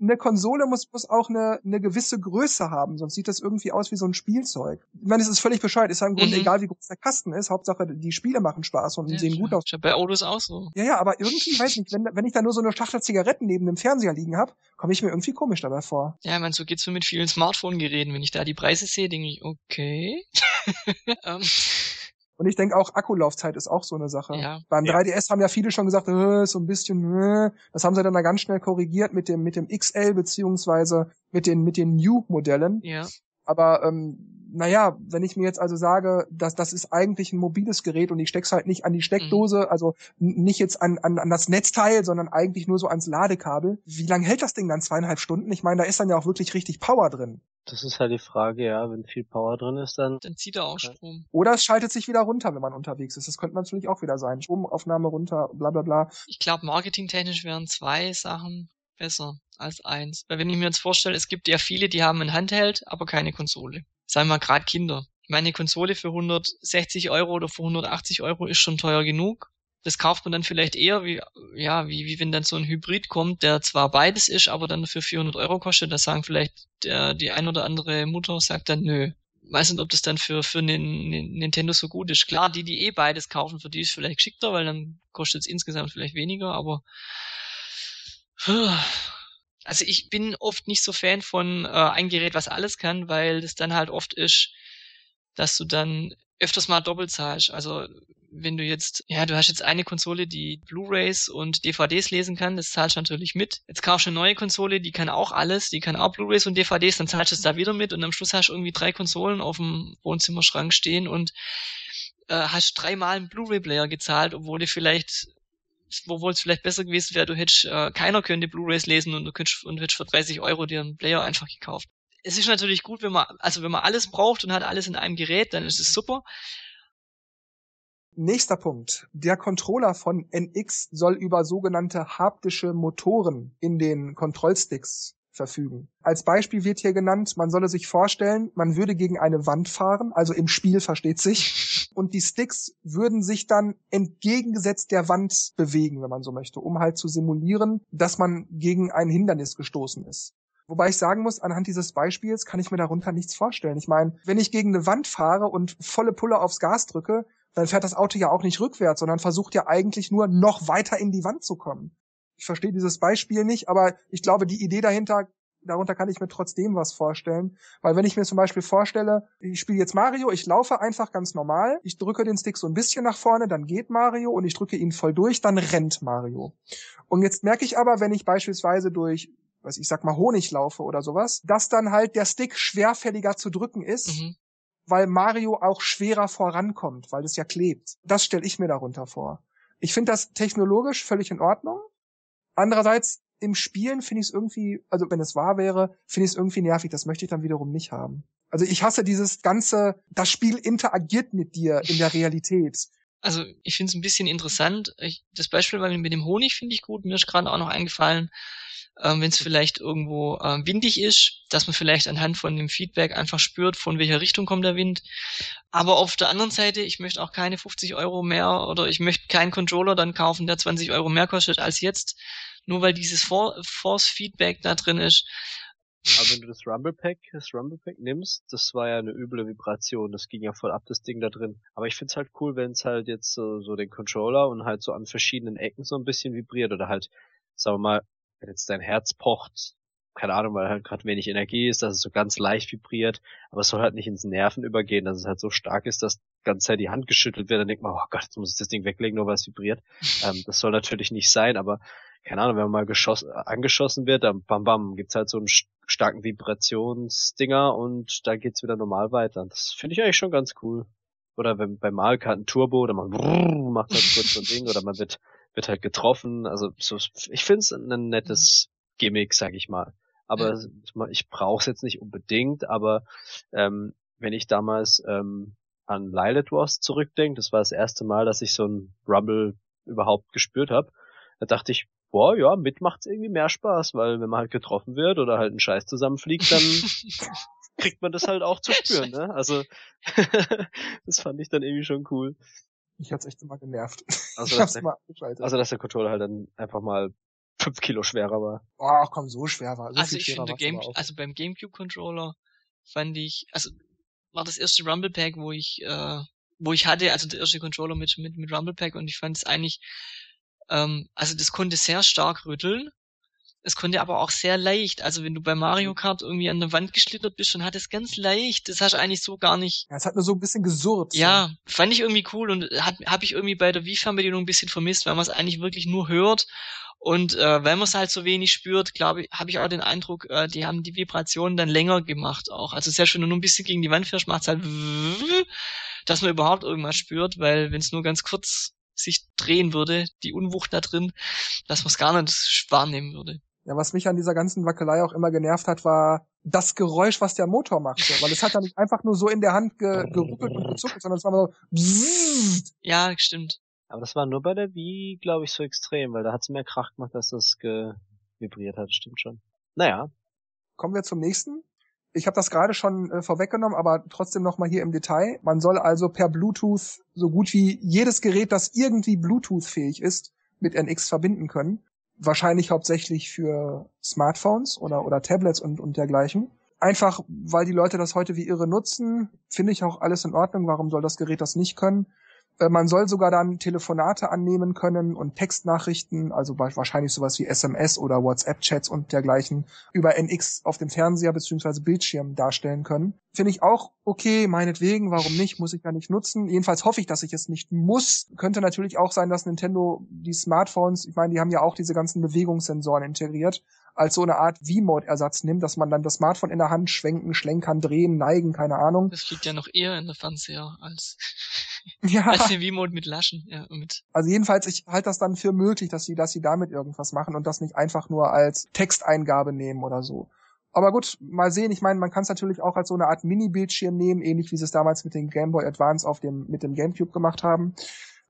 eine Konsole muss, muss auch eine, eine gewisse Größe haben, sonst sieht das irgendwie aus wie so ein Spielzeug. Ich meine, es ist völlig bescheuert, ist ja im Grunde mhm. egal, wie groß der Kasten ist. Hauptsache, die Spiele machen Spaß und ja, sehen gut aus. Bei Autos auch so. Ja, ja, aber irgendwie, weiß nicht, wenn, wenn ich da nur so eine Schachtel Zigaretten neben dem Fernseher liegen habe, komme ich mir irgendwie komisch dabei vor. Ja, ich meine, so geht's mir mit vielen Smartphone-Geräten. Wenn ich da die Preise sehe, denke ich, okay. (laughs) ähm. Und ich denke auch, Akkulaufzeit ist auch so eine Sache. Ja. Beim 3DS haben ja viele schon gesagt, äh, so ein bisschen, äh. das haben sie dann da ganz schnell korrigiert mit dem, mit dem XL beziehungsweise mit den, mit den New-Modellen. Ja. Aber ähm, naja, wenn ich mir jetzt also sage, dass das ist eigentlich ein mobiles Gerät und ich steck's halt nicht an die Steckdose, mhm. also nicht jetzt an, an, an das Netzteil, sondern eigentlich nur so ans Ladekabel. Wie lange hält das Ding dann? Zweieinhalb Stunden? Ich meine, da ist dann ja auch wirklich richtig Power drin. Das ist halt die Frage, ja, wenn viel Power drin ist, dann. Dann zieht er auch Strom. Oder es schaltet sich wieder runter, wenn man unterwegs ist. Das könnte natürlich auch wieder sein. Stromaufnahme runter, bla bla bla. Ich glaube, marketingtechnisch wären zwei Sachen besser als eins. Weil wenn ich mir jetzt vorstelle, es gibt ja viele, die haben ein Handheld, aber keine Konsole sagen wir mal gerade Kinder. Meine Konsole für 160 Euro oder für 180 Euro ist schon teuer genug. Das kauft man dann vielleicht eher, wie, ja, wie, wie wenn dann so ein Hybrid kommt, der zwar beides ist, aber dann für 400 Euro kostet. Da sagen vielleicht der, die ein oder andere Mutter sagt dann, nö. Weiß nicht, ob das dann für, für einen, Nintendo so gut ist. Klar, die, die eh beides kaufen, für die ist vielleicht geschickter, weil dann kostet es insgesamt vielleicht weniger, aber also ich bin oft nicht so Fan von äh, ein Gerät, was alles kann, weil das dann halt oft ist, dass du dann öfters mal doppelt zahlst. Also wenn du jetzt, ja, du hast jetzt eine Konsole, die Blu-rays und DVDs lesen kann, das zahlst du natürlich mit. Jetzt kaufst du eine neue Konsole, die kann auch alles, die kann auch Blu-rays und DVDs, dann zahlst du es da wieder mit und am Schluss hast du irgendwie drei Konsolen auf dem Wohnzimmerschrank stehen und äh, hast dreimal einen Blu-ray-Player gezahlt, obwohl du vielleicht wo es vielleicht besser gewesen wäre, du hättest, äh, keiner könnte Blu-rays lesen und du könntest, und hättest für 30 Euro dir einen Player einfach gekauft. Es ist natürlich gut, wenn man, also wenn man alles braucht und hat alles in einem Gerät, dann ist es super. Nächster Punkt. Der Controller von NX soll über sogenannte haptische Motoren in den Kontrollsticks verfügen. Als Beispiel wird hier genannt, man solle sich vorstellen, man würde gegen eine Wand fahren, also im Spiel versteht sich, (laughs) und die Sticks würden sich dann entgegengesetzt der Wand bewegen, wenn man so möchte, um halt zu simulieren, dass man gegen ein Hindernis gestoßen ist. Wobei ich sagen muss, anhand dieses Beispiels kann ich mir darunter nichts vorstellen. Ich meine, wenn ich gegen eine Wand fahre und volle Pulle aufs Gas drücke, dann fährt das Auto ja auch nicht rückwärts, sondern versucht ja eigentlich nur noch weiter in die Wand zu kommen. Ich verstehe dieses Beispiel nicht, aber ich glaube, die Idee dahinter, darunter kann ich mir trotzdem was vorstellen. Weil wenn ich mir zum Beispiel vorstelle, ich spiele jetzt Mario, ich laufe einfach ganz normal, ich drücke den Stick so ein bisschen nach vorne, dann geht Mario und ich drücke ihn voll durch, dann rennt Mario. Und jetzt merke ich aber, wenn ich beispielsweise durch was ich sag mal Honig laufe oder sowas, dass dann halt der Stick schwerfälliger zu drücken ist, mhm. weil Mario auch schwerer vorankommt, weil es ja klebt. Das stelle ich mir darunter vor. Ich finde das technologisch völlig in Ordnung. Andererseits im Spielen finde ich es irgendwie, also wenn es wahr wäre, finde ich es irgendwie nervig. Das möchte ich dann wiederum nicht haben. Also ich hasse dieses ganze, das Spiel interagiert mit dir in der Realität. Also ich finde es ein bisschen interessant. Ich, das Beispiel mit dem Honig finde ich gut. Mir ist gerade auch noch eingefallen, ähm, wenn es vielleicht irgendwo ähm, windig ist, dass man vielleicht anhand von dem Feedback einfach spürt, von welcher Richtung kommt der Wind. Aber auf der anderen Seite, ich möchte auch keine 50 Euro mehr oder ich möchte keinen Controller dann kaufen, der 20 Euro mehr kostet als jetzt, nur weil dieses For Force Feedback da drin ist. Aber wenn du das Rumble Pack, das Rumble Pack nimmst, das war ja eine üble Vibration, das ging ja voll ab, das Ding da drin. Aber ich find's halt cool, wenn es halt jetzt so, so den Controller und halt so an verschiedenen Ecken so ein bisschen vibriert oder halt, sagen wir mal, wenn jetzt dein Herz pocht, keine Ahnung, weil halt gerade wenig Energie ist, dass es so ganz leicht vibriert, aber es soll halt nicht ins Nerven übergehen, dass es halt so stark ist, dass die ganze Zeit die Hand geschüttelt wird, dann denkt man, oh Gott, jetzt muss ich das Ding weglegen, nur weil es vibriert. (laughs) Ähm, das soll natürlich nicht sein, aber keine Ahnung, wenn man mal geschossen, angeschossen wird, dann bam bam, gibt's halt so einen starken Vibrationsdinger und da geht's wieder normal weiter. Das finde ich eigentlich schon ganz cool. oder wenn bei ein Turbo oder man (laughs) macht halt kurz so ein Ding oder man wird wird halt getroffen. Also so, ich finde es ein nettes Gimmick, sag ich mal. Aber ja. ich brauche es jetzt nicht unbedingt, aber ähm, wenn ich damals ähm, an Lilith Wars zurückdenke, das war das erste Mal, dass ich so ein Rumble überhaupt gespürt habe, da dachte ich, boah, ja, mit macht's irgendwie mehr Spaß, weil wenn man halt getroffen wird oder halt ein Scheiß zusammenfliegt, dann (laughs) kriegt man das halt auch zu spüren, ne? Also (laughs) das fand ich dann irgendwie schon cool. Ich hat's echt immer genervt. (laughs) Also, dass der, also dass der Controller halt dann einfach mal fünf Kilo schwerer war. Oh, komm, so schwer war. So also ich finde Game, also beim GameCube Controller fand ich, also war das erste Rumble Pack, wo ich, äh, wo ich hatte, also der erste Controller mit mit mit Rumble Pack und ich fand es eigentlich, ähm, also das konnte sehr stark rütteln es konnte aber auch sehr leicht. Also wenn du bei Mario mhm. Kart irgendwie an der Wand geschlittert bist und hat es ganz leicht. Das hast du eigentlich so gar nicht. Ja, es hat nur so ein bisschen gesurrt. Ja, so. fand ich irgendwie cool und hat habe ich irgendwie bei der Wii-Fernbedienung ein bisschen vermisst, weil man es eigentlich wirklich nur hört. Und äh, wenn man es halt so wenig spürt, glaube ich, habe ich auch den Eindruck, äh, die haben die Vibrationen dann länger gemacht auch. Also sehr schön, wenn du nur ein bisschen gegen die Wand fährst, macht es halt, (laughs) dass man überhaupt irgendwas spürt, weil wenn es nur ganz kurz sich drehen würde, die Unwucht da drin, dass man es gar nicht wahrnehmen würde. Ja, was mich an dieser ganzen Wackelei auch immer genervt hat, war das Geräusch, was der Motor machte. Weil es hat ja nicht einfach nur so in der Hand ge geruckelt und gezuckt, sondern es war so bzzzt. Ja, stimmt. Aber das war nur bei der Wii, glaube ich, so extrem, weil da hat es mehr Krach gemacht, dass das vibriert hat, stimmt schon. Naja. Kommen wir zum nächsten. Ich habe das gerade schon äh, vorweggenommen, aber trotzdem nochmal hier im Detail. Man soll also per Bluetooth so gut wie jedes Gerät, das irgendwie Bluetooth-fähig ist, mit NX verbinden können wahrscheinlich hauptsächlich für Smartphones oder, oder Tablets und, und dergleichen. Einfach, weil die Leute das heute wie irre nutzen, finde ich auch alles in Ordnung. Warum soll das Gerät das nicht können? Äh, man soll sogar dann Telefonate annehmen können und Textnachrichten, also wahrscheinlich sowas wie SMS oder WhatsApp-Chats und dergleichen über NX auf dem Fernseher beziehungsweise Bildschirm darstellen können. Finde ich auch okay, meinetwegen, warum nicht, muss ich ja nicht nutzen. Jedenfalls hoffe ich, dass ich es nicht muss. Könnte natürlich auch sein, dass Nintendo die Smartphones, ich meine, die haben ja auch diese ganzen Bewegungssensoren integriert, als so eine Art V-Mode-Ersatz nimmt, dass man dann das Smartphone in der Hand schwenken, schlenkern, drehen, neigen, keine Ahnung. Das liegt ja noch eher in der Fernseher als, ja. als der V-Mode mit Laschen. Ja, mit. Also jedenfalls, ich halte das dann für möglich, dass sie, dass sie damit irgendwas machen und das nicht einfach nur als Texteingabe nehmen oder so. Aber gut, mal sehen. Ich meine, man kann es natürlich auch als so eine Art Mini-Bildschirm nehmen, ähnlich wie sie es damals mit dem Game Boy Advance auf dem mit dem GameCube gemacht haben.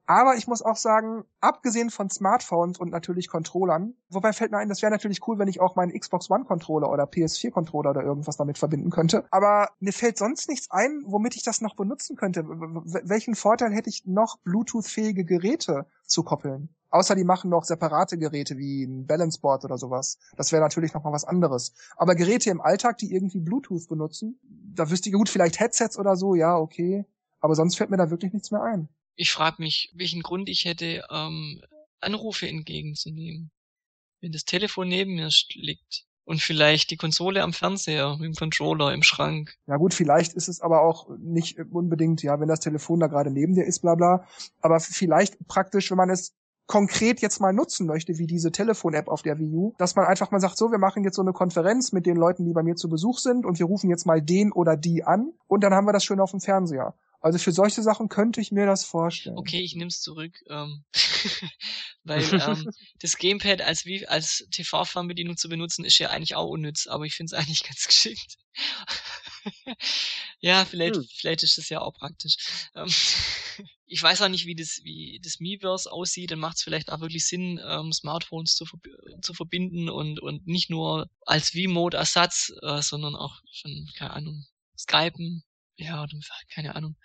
Aber ich muss auch sagen, abgesehen von Smartphones und natürlich Controllern, wobei fällt mir ein, das wäre natürlich cool, wenn ich auch meinen Xbox One Controller oder PS4 Controller oder irgendwas damit verbinden könnte. Aber mir fällt sonst nichts ein, womit ich das noch benutzen könnte. welchen Vorteil hätte ich noch, Bluetooth-fähige Geräte zu koppeln? Außer die machen noch separate Geräte wie ein Balance Board oder sowas. Das wäre natürlich noch mal was anderes. Aber Geräte im Alltag, die irgendwie Bluetooth benutzen, da wüsste ich gut, vielleicht Headsets oder so, ja, okay. Aber sonst fällt mir da wirklich nichts mehr ein ich frage mich, welchen Grund ich hätte, ähm, Anrufe entgegenzunehmen. Wenn das Telefon neben mir liegt und vielleicht die Konsole am Fernseher mit dem Controller im Schrank. Ja gut, vielleicht ist es aber auch nicht unbedingt, ja, wenn das Telefon da gerade neben dir ist, bla bla. Aber vielleicht praktisch, wenn man es konkret jetzt mal nutzen möchte, wie diese Telefon-App auf der Wii U, dass man einfach mal sagt, so, wir machen jetzt so eine Konferenz mit den Leuten, die bei mir zu Besuch sind und wir rufen jetzt mal den oder die an und dann haben wir das schön auf dem Fernseher. Also für solche Sachen könnte ich mir das vorstellen. Okay, ich nehme es zurück, ähm, (laughs) weil (laughs) ähm, das Gamepad als wie als TV-Fernbedienung zu benutzen ist ja eigentlich auch unnütz, aber ich finde es (laughs) eigentlich ganz geschickt. ja, vielleicht hm. vielleicht ist das ja auch praktisch. Ähm, ich weiß auch nicht, wie das wie das Miiverse aussieht. Dann macht es vielleicht auch wirklich Sinn, ähm, Smartphones zu, zu verbinden und und nicht nur als V-Mode-Ersatz, äh, sondern auch schon keine Ahnung Skypen ja, keine Ahnung.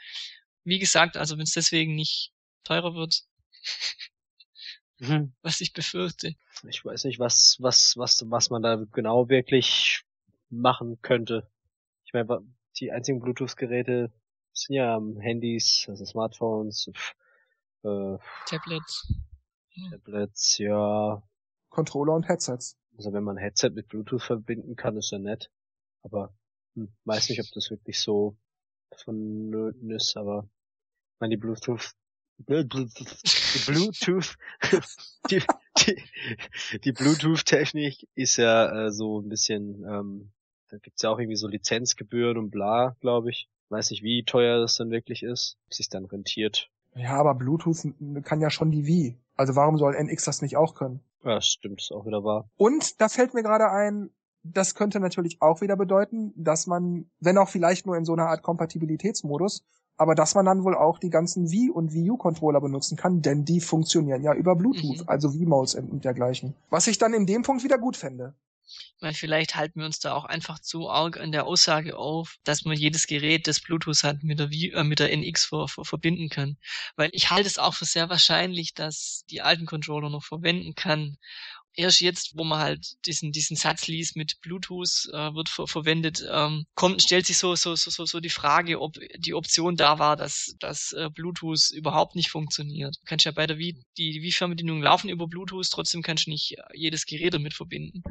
Wie gesagt, also wenn es deswegen nicht teurer wird, mhm. (laughs) was ich befürchte. Ich weiß nicht, was, was, was, was man da genau wirklich machen könnte. Ich meine, die einzigen Bluetooth-Geräte sind ja Handys, also Smartphones, äh, Tablets. Tablets, ja. Controller und Headsets. Also wenn man ein Headset mit Bluetooth verbinden kann, ist ja nett. Aber hm, weiß nicht, ob das wirklich so vonnöten ist, aber ich meine, die Bluetooth die (laughs) Bluetooth (laughs) die, die, die Bluetooth-Technik ist ja äh, so ein bisschen, ähm, da gibt's ja auch irgendwie so Lizenzgebühren und bla, glaube ich. Weiß nicht, wie teuer das dann wirklich ist, ob sich dann rentiert. Ja, aber Bluetooth kann ja schon die Wii. Also warum soll NX das nicht auch können? Ja, stimmt, ist auch wieder wahr. Und da fällt mir gerade ein, das könnte natürlich auch wieder bedeuten, dass man, wenn auch vielleicht nur in so einer Art Kompatibilitätsmodus, aber dass man dann wohl auch die ganzen Wii und Wii U Controller benutzen kann, denn die funktionieren ja über Bluetooth, mhm. also Wii-Modes und dergleichen. Was ich dann in dem Punkt wieder gut fände. Weil vielleicht halten wir uns da auch einfach zu arg an der Aussage auf, dass man jedes Gerät, das Bluetooth hat, mit der, v, äh, mit der NX ver, ver, verbinden kann. Weil ich halte es auch für sehr wahrscheinlich, dass die alten Controller noch verwenden kann erst jetzt, wo man halt diesen, diesen Satz liest mit Bluetooth äh, wird ver verwendet, ähm, kommt, stellt sich so, so, so, so die Frage, ob die Option da war, dass, dass äh, Bluetooth überhaupt nicht funktioniert. Du kannst ja bei der Wii, die, die Wii-Fernbedienung laufen über Bluetooth, trotzdem kannst du nicht jedes Gerät damit verbinden.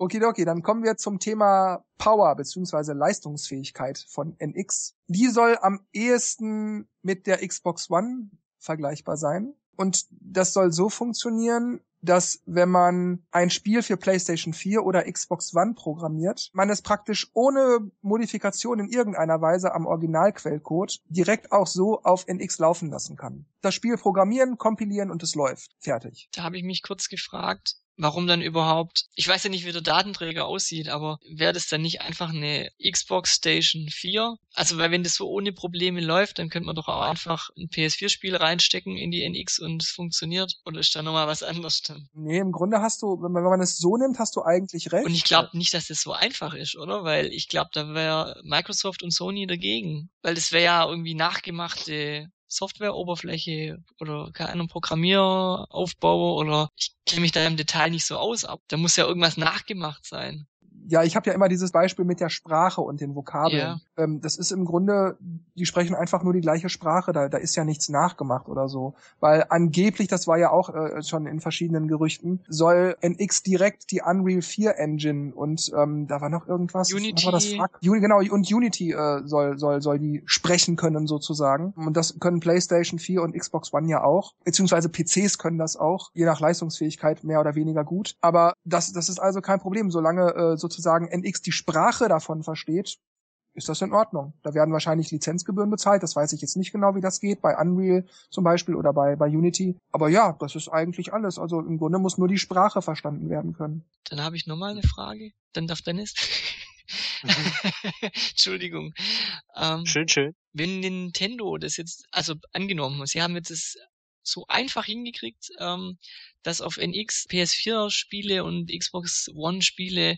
Okay, dann kommen wir zum Thema Power bzw. Leistungsfähigkeit von NX. Die soll am ehesten mit der Xbox One vergleichbar sein. Und das soll so funktionieren, dass wenn man ein Spiel für PlayStation 4 oder Xbox One programmiert, man es praktisch ohne Modifikation in irgendeiner Weise am Originalquellcode direkt auch so auf NX laufen lassen kann. Das Spiel programmieren, kompilieren und es läuft. Fertig. Da habe ich mich kurz gefragt, warum dann überhaupt, ich weiß ja nicht, wie der Datenträger aussieht, aber wäre das dann nicht einfach eine Xbox Station 4? Also, weil wenn das so ohne Probleme läuft, dann könnte man doch auch einfach ein PS4-Spiel reinstecken in die NX und es funktioniert. Oder ist da nochmal was anderes dann? Nee, im Grunde hast du, wenn man, wenn man es so nimmt, hast du eigentlich recht. Und ich glaube nicht, dass das so einfach ist, oder? Weil ich glaube, da wäre Microsoft und Sony dagegen. Weil das wäre ja irgendwie nachgemachte Softwareoberfläche oder keine Ahnung, Programmieraufbau oder ich kenne mich da im Detail nicht so aus ab. Da muss ja irgendwas nachgemacht sein ja, ich habe ja immer dieses Beispiel mit der Sprache und den Vokabeln. Ja. Ähm, das ist im Grunde, die sprechen einfach nur die gleiche Sprache, da, da ist ja nichts nachgemacht oder so. Weil angeblich, das war ja auch äh, schon in verschiedenen Gerüchten, soll NX direkt die Unreal 4 Engine und ähm, da war noch irgendwas. Unity. war das? Uni, genau, und Unity äh, soll, soll, soll die sprechen können sozusagen. Und das können PlayStation 4 und Xbox One ja auch. Beziehungsweise PCs können das auch, je nach Leistungsfähigkeit mehr oder weniger gut. Aber das, das ist also kein Problem, solange äh, sozusagen sozusagen NX die Sprache davon versteht, ist das in Ordnung. Da werden wahrscheinlich Lizenzgebühren bezahlt. Das weiß ich jetzt nicht genau, wie das geht, bei Unreal zum Beispiel oder bei, bei Unity. Aber ja, das ist eigentlich alles. Also im Grunde muss nur die Sprache verstanden werden können. Dann habe ich nochmal eine Frage. Dann darf Dennis. Mhm. (laughs) Entschuldigung. Ähm, schön, schön. Wenn Nintendo das jetzt, also angenommen, sie haben jetzt das so einfach hingekriegt, ähm, dass auf NX PS4-Spiele und Xbox One-Spiele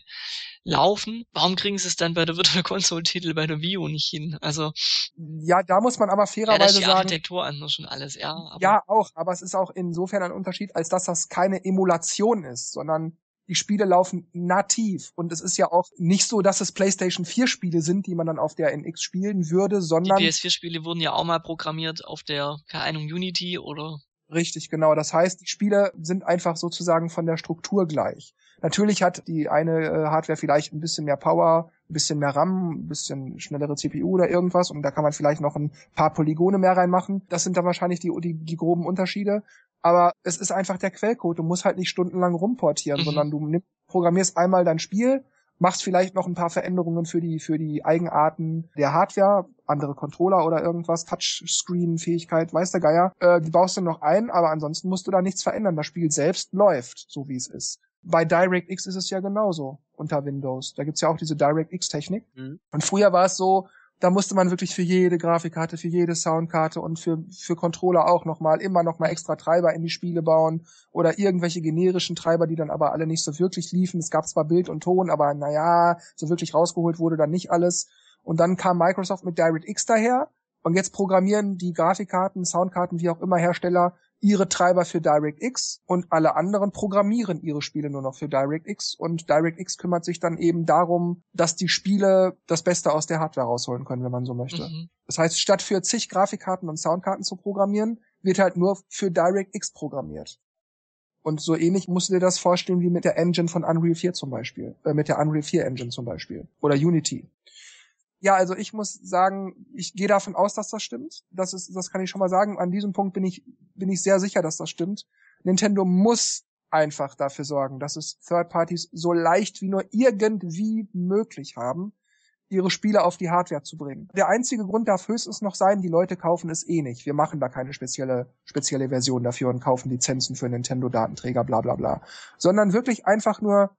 laufen. Warum kriegen sie es dann bei der Virtual Console-Titel bei der Wii U nicht hin? Also ja, da muss man aber fairerweise ja, das ist die sagen. Architektur anders und alles, ja. Ja, auch, aber es ist auch insofern ein Unterschied, als dass das keine Emulation ist, sondern die Spiele laufen nativ. Und es ist ja auch nicht so, dass es PlayStation 4 Spiele sind, die man dann auf der NX spielen würde, sondern. Die PS4 Spiele wurden ja auch mal programmiert auf der, keine Ahnung, Unity oder Richtig, genau. Das heißt, die Spiele sind einfach sozusagen von der Struktur gleich. Natürlich hat die eine äh, Hardware vielleicht ein bisschen mehr Power, ein bisschen mehr RAM, ein bisschen schnellere CPU oder irgendwas und da kann man vielleicht noch ein paar Polygone mehr reinmachen. Das sind dann wahrscheinlich die, die, die groben Unterschiede. Aber es ist einfach der Quellcode. Du musst halt nicht stundenlang rumportieren, mhm. sondern du nimm, programmierst einmal dein Spiel, machst vielleicht noch ein paar Veränderungen für die, für die Eigenarten der Hardware, andere Controller oder irgendwas, Touchscreen-Fähigkeit, weiß der Geier, äh, die baust du noch ein, aber ansonsten musst du da nichts verändern. Das Spiel selbst läuft, so wie es ist. Bei DirectX ist es ja genauso unter Windows. Da gibt's ja auch diese DirectX-Technik. Mhm. Und früher war es so, da musste man wirklich für jede Grafikkarte, für jede Soundkarte und für, für Controller auch nochmal immer nochmal extra Treiber in die Spiele bauen oder irgendwelche generischen Treiber, die dann aber alle nicht so wirklich liefen. Es gab zwar Bild und Ton, aber naja, so wirklich rausgeholt wurde dann nicht alles. Und dann kam Microsoft mit DirectX daher und jetzt programmieren die Grafikkarten, Soundkarten, wie auch immer Hersteller ihre Treiber für DirectX und alle anderen programmieren ihre Spiele nur noch für DirectX und DirectX kümmert sich dann eben darum, dass die Spiele das Beste aus der Hardware rausholen können, wenn man so möchte. Mhm. Das heißt, statt für zig Grafikkarten und Soundkarten zu programmieren, wird halt nur für DirectX programmiert. Und so ähnlich musst du dir das vorstellen wie mit der Engine von Unreal 4 zum Beispiel, äh, mit der Unreal 4 Engine zum Beispiel oder Unity. Ja, also ich muss sagen, ich gehe davon aus, dass das stimmt. Das ist, das kann ich schon mal sagen. An diesem Punkt bin ich, bin ich sehr sicher, dass das stimmt. Nintendo muss einfach dafür sorgen, dass es Third Parties so leicht wie nur irgendwie möglich haben, ihre Spiele auf die Hardware zu bringen. Der einzige Grund darf höchstens noch sein, die Leute kaufen es eh nicht. Wir machen da keine spezielle, spezielle Version dafür und kaufen Lizenzen für Nintendo-Datenträger, bla bla bla. Sondern wirklich einfach nur,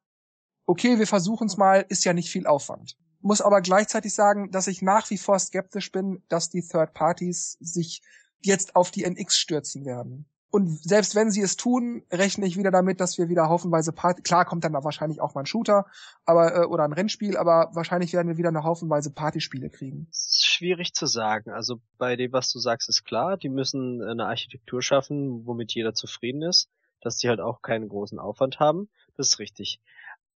okay, wir versuchen es mal, ist ja nicht viel Aufwand. Muss aber gleichzeitig sagen, dass ich nach wie vor skeptisch bin, dass die Third Parties sich jetzt auf die NX stürzen werden. Und selbst wenn sie es tun, rechne ich wieder damit, dass wir wieder haufenweise Party, klar kommt dann da wahrscheinlich auch mal ein Shooter, aber äh, oder ein Rennspiel, aber wahrscheinlich werden wir wieder eine haufenweise Partyspiele kriegen. schwierig zu sagen. Also bei dem, was du sagst, ist klar, die müssen eine Architektur schaffen, womit jeder zufrieden ist, dass die halt auch keinen großen Aufwand haben. Das ist richtig.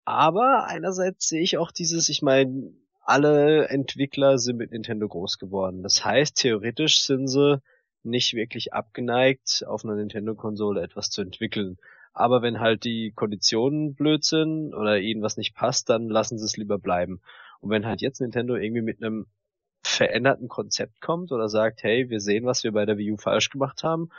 Aber einerseits sehe ich auch dieses, ich meine, alle Entwickler sind mit Nintendo groß geworden. Das heißt, theoretisch sind sie nicht wirklich abgeneigt, auf einer Nintendo-Konsole etwas zu entwickeln. Aber wenn halt die Konditionen blöd sind oder ihnen was nicht passt, dann lassen sie es lieber bleiben. Und wenn halt jetzt Nintendo irgendwie mit einem veränderten Konzept kommt oder sagt, hey, wir sehen, was wir bei der Wii U falsch gemacht haben,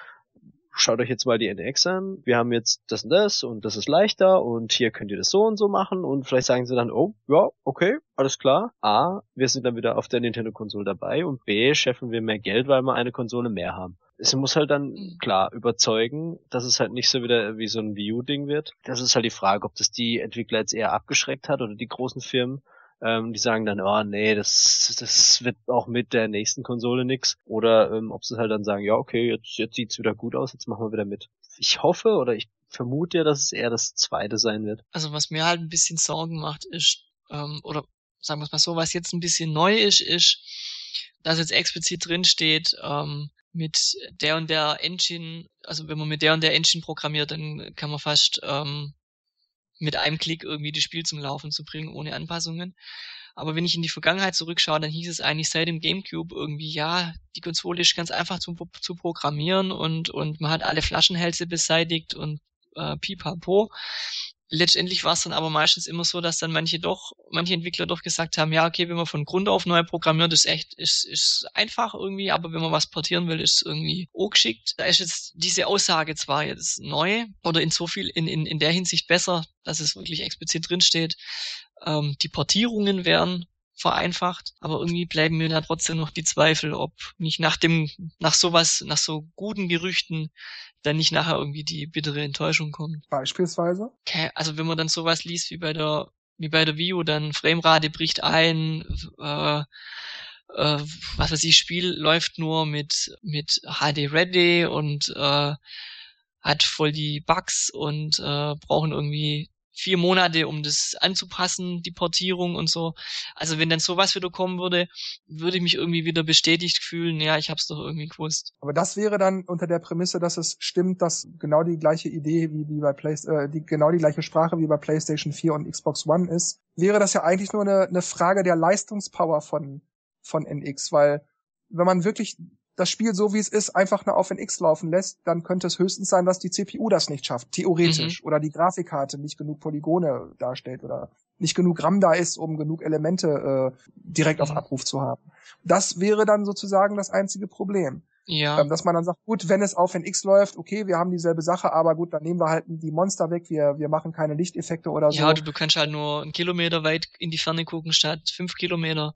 schaut euch jetzt mal die NX an, wir haben jetzt das und das und das ist leichter und hier könnt ihr das so und so machen und vielleicht sagen sie dann, oh, ja, okay, alles klar. A, wir sind dann wieder auf der Nintendo-Konsole dabei und B, schaffen wir mehr Geld, weil wir eine Konsole mehr haben. Es muss halt dann mhm. klar überzeugen, dass es halt nicht so wieder wie so ein Wii U-Ding wird. Das ist halt die Frage, ob das die Entwickler jetzt eher abgeschreckt hat oder die großen Firmen ähm, die sagen dann, oh nee, das, das wird auch mit der nächsten Konsole nix. Oder ähm, ob sie halt dann sagen, ja, okay, jetzt, jetzt sieht's wieder gut aus, jetzt machen wir wieder mit. Ich hoffe oder ich vermute ja, dass es eher das zweite sein wird. Also was mir halt ein bisschen Sorgen macht, ist, ähm, oder sagen wir es mal so, was jetzt ein bisschen neu ist, ist, dass jetzt explizit drin steht, ähm, mit der und der Engine, also wenn man mit der und der Engine programmiert, dann kann man fast ähm, mit einem Klick irgendwie das Spiel zum Laufen zu bringen, ohne Anpassungen. Aber wenn ich in die Vergangenheit zurückschaue, dann hieß es eigentlich seit dem GameCube irgendwie, ja, die Konsole ist ganz einfach zu, zu programmieren und, und man hat alle Flaschenhälse beseitigt und äh, pipapo letztendlich war es dann aber meistens immer so, dass dann manche doch, manche Entwickler doch gesagt haben, ja, okay, wenn man von Grund auf neu programmiert, ist echt, ist, ist einfach irgendwie, aber wenn man was portieren will, ist irgendwie auch geschickt. Da ist jetzt diese Aussage zwar jetzt neu oder in so viel, in, in, in der Hinsicht besser, dass es wirklich explizit drinsteht, ähm, die Portierungen wären vereinfacht, aber irgendwie bleiben mir da trotzdem noch die Zweifel, ob nicht nach dem, nach sowas, nach so guten Gerüchten dann nicht nachher irgendwie die bittere Enttäuschung kommt. Beispielsweise? Okay, also wenn man dann sowas liest wie bei der wie bei der View, dann Framerate bricht ein, äh, äh, was weiß ich, Spiel läuft nur mit mit HD Ready und äh, hat voll die Bugs und äh, brauchen irgendwie vier Monate, um das anzupassen, die Portierung und so. Also wenn dann sowas wieder kommen würde, würde ich mich irgendwie wieder bestätigt fühlen, ja, ich hab's doch irgendwie gewusst. Aber das wäre dann unter der Prämisse, dass es stimmt, dass genau die gleiche Idee wie, wie bei Play äh, die genau die gleiche Sprache wie bei PlayStation 4 und Xbox One ist, wäre das ja eigentlich nur eine, eine Frage der Leistungspower von von NX, weil wenn man wirklich das Spiel so wie es ist einfach nur auf NX laufen lässt, dann könnte es höchstens sein, dass die CPU das nicht schafft, theoretisch, mhm. oder die Grafikkarte nicht genug Polygone darstellt oder nicht genug RAM da ist, um genug Elemente äh, direkt mhm. auf Abruf zu haben. Das wäre dann sozusagen das einzige Problem. Ja. Ähm, dass man dann sagt, gut, wenn es auf NX läuft, okay, wir haben dieselbe Sache, aber gut, dann nehmen wir halt die Monster weg, wir, wir machen keine Lichteffekte oder so. Ja, du, du kannst halt nur einen Kilometer weit in die Ferne gucken statt fünf Kilometer.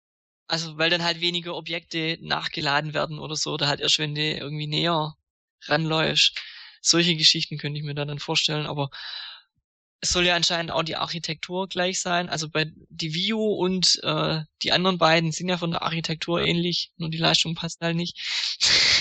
Also weil dann halt weniger Objekte nachgeladen werden oder so, oder halt erst wenn du irgendwie näher ranläufst. Solche Geschichten könnte ich mir da dann vorstellen, aber es soll ja anscheinend auch die Architektur gleich sein. Also bei die Vio und äh, die anderen beiden sind ja von der Architektur ähnlich, nur die Leistung passt halt nicht.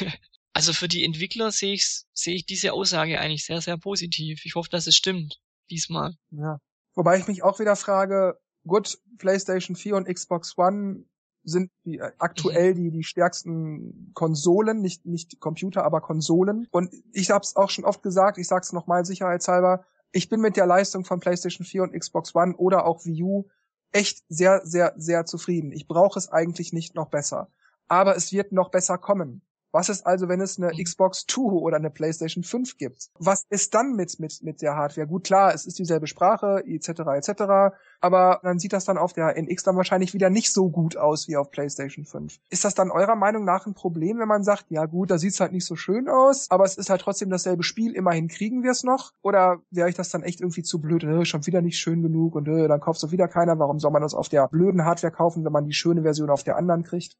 (laughs) also für die Entwickler sehe ich sehe ich diese Aussage eigentlich sehr sehr positiv. Ich hoffe, dass es stimmt diesmal. Ja. Wobei ich mich auch wieder frage, gut, PlayStation 4 und Xbox One sind die, äh, aktuell mhm. die, die stärksten Konsolen, nicht, nicht Computer, aber Konsolen. Und ich habe es auch schon oft gesagt, ich sage es nochmal sicherheitshalber, ich bin mit der Leistung von PlayStation 4 und Xbox One oder auch Wii U echt sehr, sehr, sehr zufrieden. Ich brauche es eigentlich nicht noch besser. Aber es wird noch besser kommen Was ist also, wenn es eine Mhm. Xbox Two oder eine PlayStation 5 gibt? Was ist dann mit, mit, mit der Hardware? Gut, klar, es ist dieselbe Sprache, etc., etc., aber dann sieht das dann auf der NX dann wahrscheinlich wieder nicht so gut aus wie auf PlayStation 5. Ist das dann eurer Meinung nach ein Problem, wenn man sagt, ja gut, da sieht's halt nicht so schön aus, aber es ist halt trotzdem dasselbe Spiel, immerhin kriegen wir es noch? Oder wäre ich das dann echt irgendwie zu blöd, äh, schon wieder nicht schön genug und äh, dann kauft so wieder keiner, warum soll man das auf der blöden Hardware kaufen, wenn man die schöne Version auf der anderen kriegt?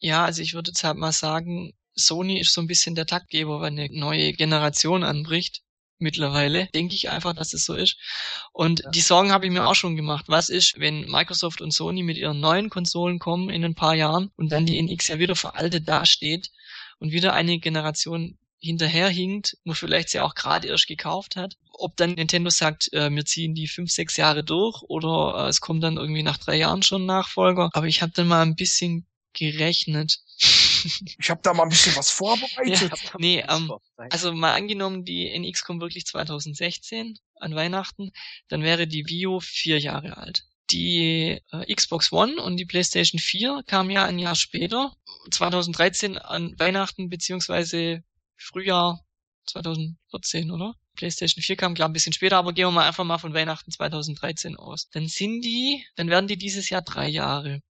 Ja, also ich würde jetzt halt mal sagen, Sony ist so ein bisschen der Taktgeber, wenn eine neue Generation anbricht. Mittlerweile denke ich einfach, dass es so ist. Und die Sorgen habe ich mir auch schon gemacht. Was ist, wenn Microsoft und Sony mit ihren neuen Konsolen kommen in ein paar Jahren und dann die NX ja wieder veraltet dasteht und wieder eine Generation hinterherhinkt, wo vielleicht sie auch gerade erst gekauft hat. Ob dann Nintendo sagt, äh, wir ziehen die fünf, sechs Jahre durch oder äh, es kommt dann irgendwie nach drei Jahren schon Nachfolger. Aber ich habe dann mal ein bisschen gerechnet. (laughs) Ich habe da mal ein bisschen was vorbereitet. Ja, nee, ähm, also mal angenommen, die NX kommt wirklich 2016 an Weihnachten, dann wäre die Wii U vier Jahre alt. Die äh, Xbox One und die PlayStation 4 kamen ja ein Jahr später, 2013 an Weihnachten beziehungsweise Frühjahr 2014, oder? PlayStation 4 kam, glaube ein bisschen später, aber gehen wir mal einfach mal von Weihnachten 2013 aus. Dann sind die, dann werden die dieses Jahr drei Jahre.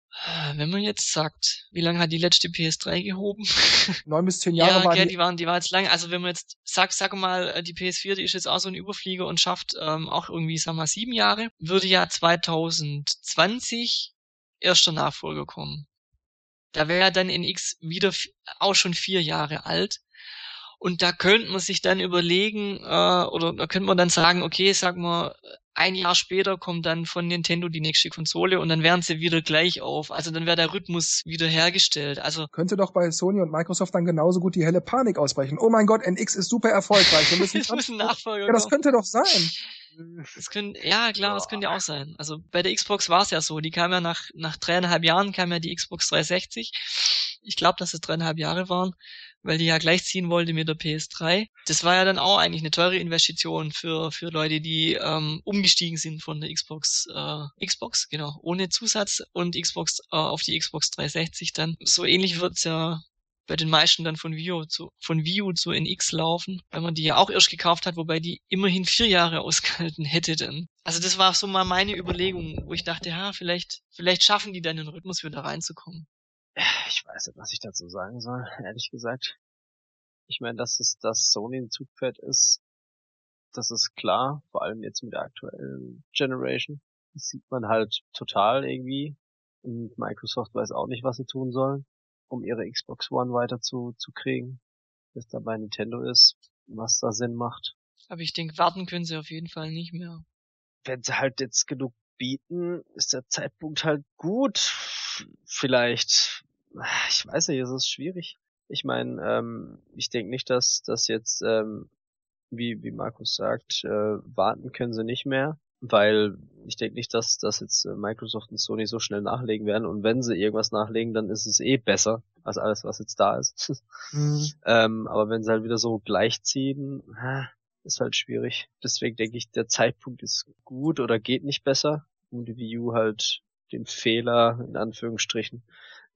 Wenn man jetzt sagt, wie lange hat die letzte PS3 gehoben? (laughs) Neun bis zehn Jahre ja, waren gell, die, die waren, die war jetzt lang. Also wenn man jetzt sagt, sag mal, die PS4, die ist jetzt auch so ein Überflieger und schafft ähm, auch irgendwie, sag mal, sieben Jahre, würde ja 2020 erster Nachfolger kommen. Da wäre dann NX wieder f- auch schon vier Jahre alt. Und da könnte man sich dann überlegen, äh, oder da könnte man dann sagen, okay, sagen wir, ein Jahr später kommt dann von Nintendo die nächste Konsole und dann wären sie wieder gleich auf. Also dann wäre der Rhythmus wieder hergestellt. Also könnte doch bei Sony und Microsoft dann genauso gut die helle Panik ausbrechen. Oh mein Gott, NX ist super erfolgreich. Wir (laughs) müssen ein Nachfolger ja, das kommen. könnte doch sein. Das könnte, ja klar, das könnte ja auch sein. Also bei der Xbox war es ja so, die kam ja nach, nach dreieinhalb Jahren kam ja die Xbox 360. Ich glaube, dass es dreieinhalb Jahre waren, weil die ja gleichziehen wollte mit der PS3. Das war ja dann auch eigentlich eine teure Investition für, für Leute, die ähm, umgestiegen sind von der Xbox, äh, Xbox, genau, ohne Zusatz und Xbox äh, auf die Xbox 360 dann. So ähnlich wird's ja bei den meisten dann von Wii U zu, von Wii U zu NX laufen, weil man die ja auch erst gekauft hat, wobei die immerhin vier Jahre (laughs) ausgehalten hätte dann. Also das war so mal meine Überlegung, wo ich dachte, ja, vielleicht, vielleicht schaffen die dann den Rhythmus wieder reinzukommen. Ich weiß nicht, was ich dazu sagen soll, (laughs) ehrlich gesagt. Ich meine, dass es, dass Sony ein Zugpferd ist, das ist klar, vor allem jetzt mit der aktuellen Generation. Das sieht man halt total irgendwie. Und Microsoft weiß auch nicht, was sie tun sollen, um ihre Xbox One weiter zu, zu kriegen. Bis da bei Nintendo ist, was da Sinn macht. Aber ich denke, warten können sie auf jeden Fall nicht mehr. wenn sie halt jetzt genug bieten, ist der Zeitpunkt halt gut. Vielleicht, ich weiß nicht, es ist schwierig. Ich meine, ähm, ich denke nicht, dass das jetzt, ähm, wie, wie Markus sagt, äh, warten können sie nicht mehr, weil ich denke nicht, dass, dass jetzt äh, Microsoft und Sony so schnell nachlegen werden und wenn sie irgendwas nachlegen, dann ist es eh besser als alles, was jetzt da ist. (laughs) ähm, aber wenn sie halt wieder so gleichziehen, ist halt schwierig. Deswegen denke ich, der Zeitpunkt ist gut oder geht nicht besser, um die Wii U halt den Fehler, in Anführungsstrichen,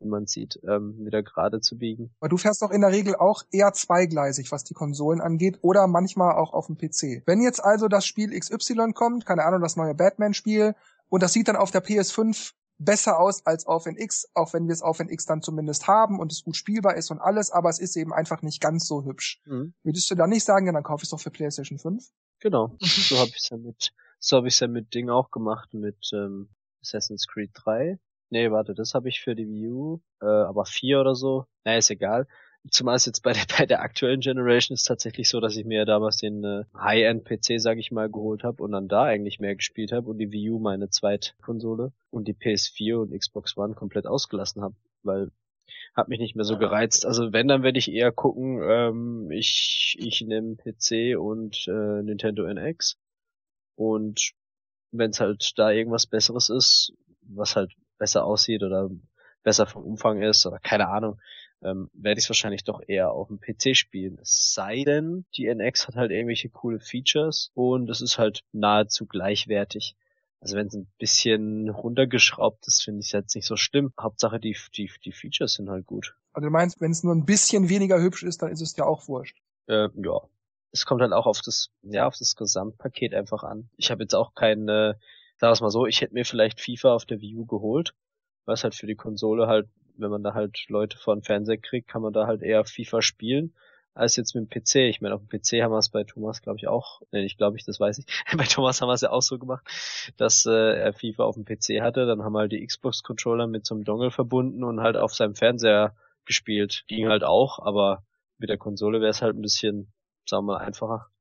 wie man sieht, ähm, wieder gerade zu biegen. Aber du fährst doch in der Regel auch eher zweigleisig, was die Konsolen angeht, oder manchmal auch auf dem PC. Wenn jetzt also das Spiel XY kommt, keine Ahnung, das neue Batman-Spiel, und das sieht dann auf der PS5 besser aus als auf NX, auch wenn wir es auf NX dann zumindest haben und es gut spielbar ist und alles, aber es ist eben einfach nicht ganz so hübsch. Mhm. Würdest du dann nicht sagen, ja, dann kaufe ich es doch für PlayStation 5? Genau. (laughs) So habe ich ja mit, so habe ich ja mit Ding auch gemacht mit ähm, Assassin's Creed 3. Nee, warte, das habe ich für die Wii U, äh, aber 4 oder so. Naja, ist egal. Zumal es jetzt bei der, (laughs) bei der aktuellen Generation ist tatsächlich so, dass ich mir damals den äh, High-End-PC, sag ich mal, geholt habe und dann da eigentlich mehr gespielt habe und die Wii U meine Zweitkonsole und die PS4 und Xbox One komplett ausgelassen habe, weil hat mich nicht mehr so gereizt. Also wenn, dann werde ich eher gucken, ähm, ich, ich nehme PC und äh, Nintendo NX und wenn es halt da irgendwas Besseres ist, was halt besser aussieht oder besser vom Umfang ist oder keine Ahnung, ähm, werde ich es wahrscheinlich doch eher auf dem PC spielen. Es sei denn, die NX hat halt irgendwelche coole Features und es ist halt nahezu gleichwertig. Also wenn es ein bisschen runtergeschraubt ist, finde ich es jetzt nicht so schlimm. Hauptsache die, die, die Features sind halt gut. Also du meinst, wenn es nur ein bisschen weniger hübsch ist, dann ist es ja auch wurscht. Äh, ja. Es kommt halt auch auf das, ja, auf das Gesamtpaket einfach an. Ich habe jetzt auch keine, sag mal so, ich hätte mir vielleicht FIFA auf der Wii U geholt, was halt für die Konsole halt, wenn man da halt Leute vor den Fernseher kriegt, kann man da halt eher FIFA spielen als jetzt mit dem PC. Ich meine, auf dem PC haben wir es bei Thomas, glaube ich, auch. Nee, ich glaube ich, das weiß ich. (laughs) bei Thomas haben wir es ja auch so gemacht, dass äh, er FIFA auf dem PC hatte. Dann haben wir halt die Xbox-Controller mit so einem Dongle verbunden und halt auf seinem Fernseher gespielt. Ging halt auch, aber mit der Konsole wäre es halt ein bisschen, sagen wir mal, einfacher.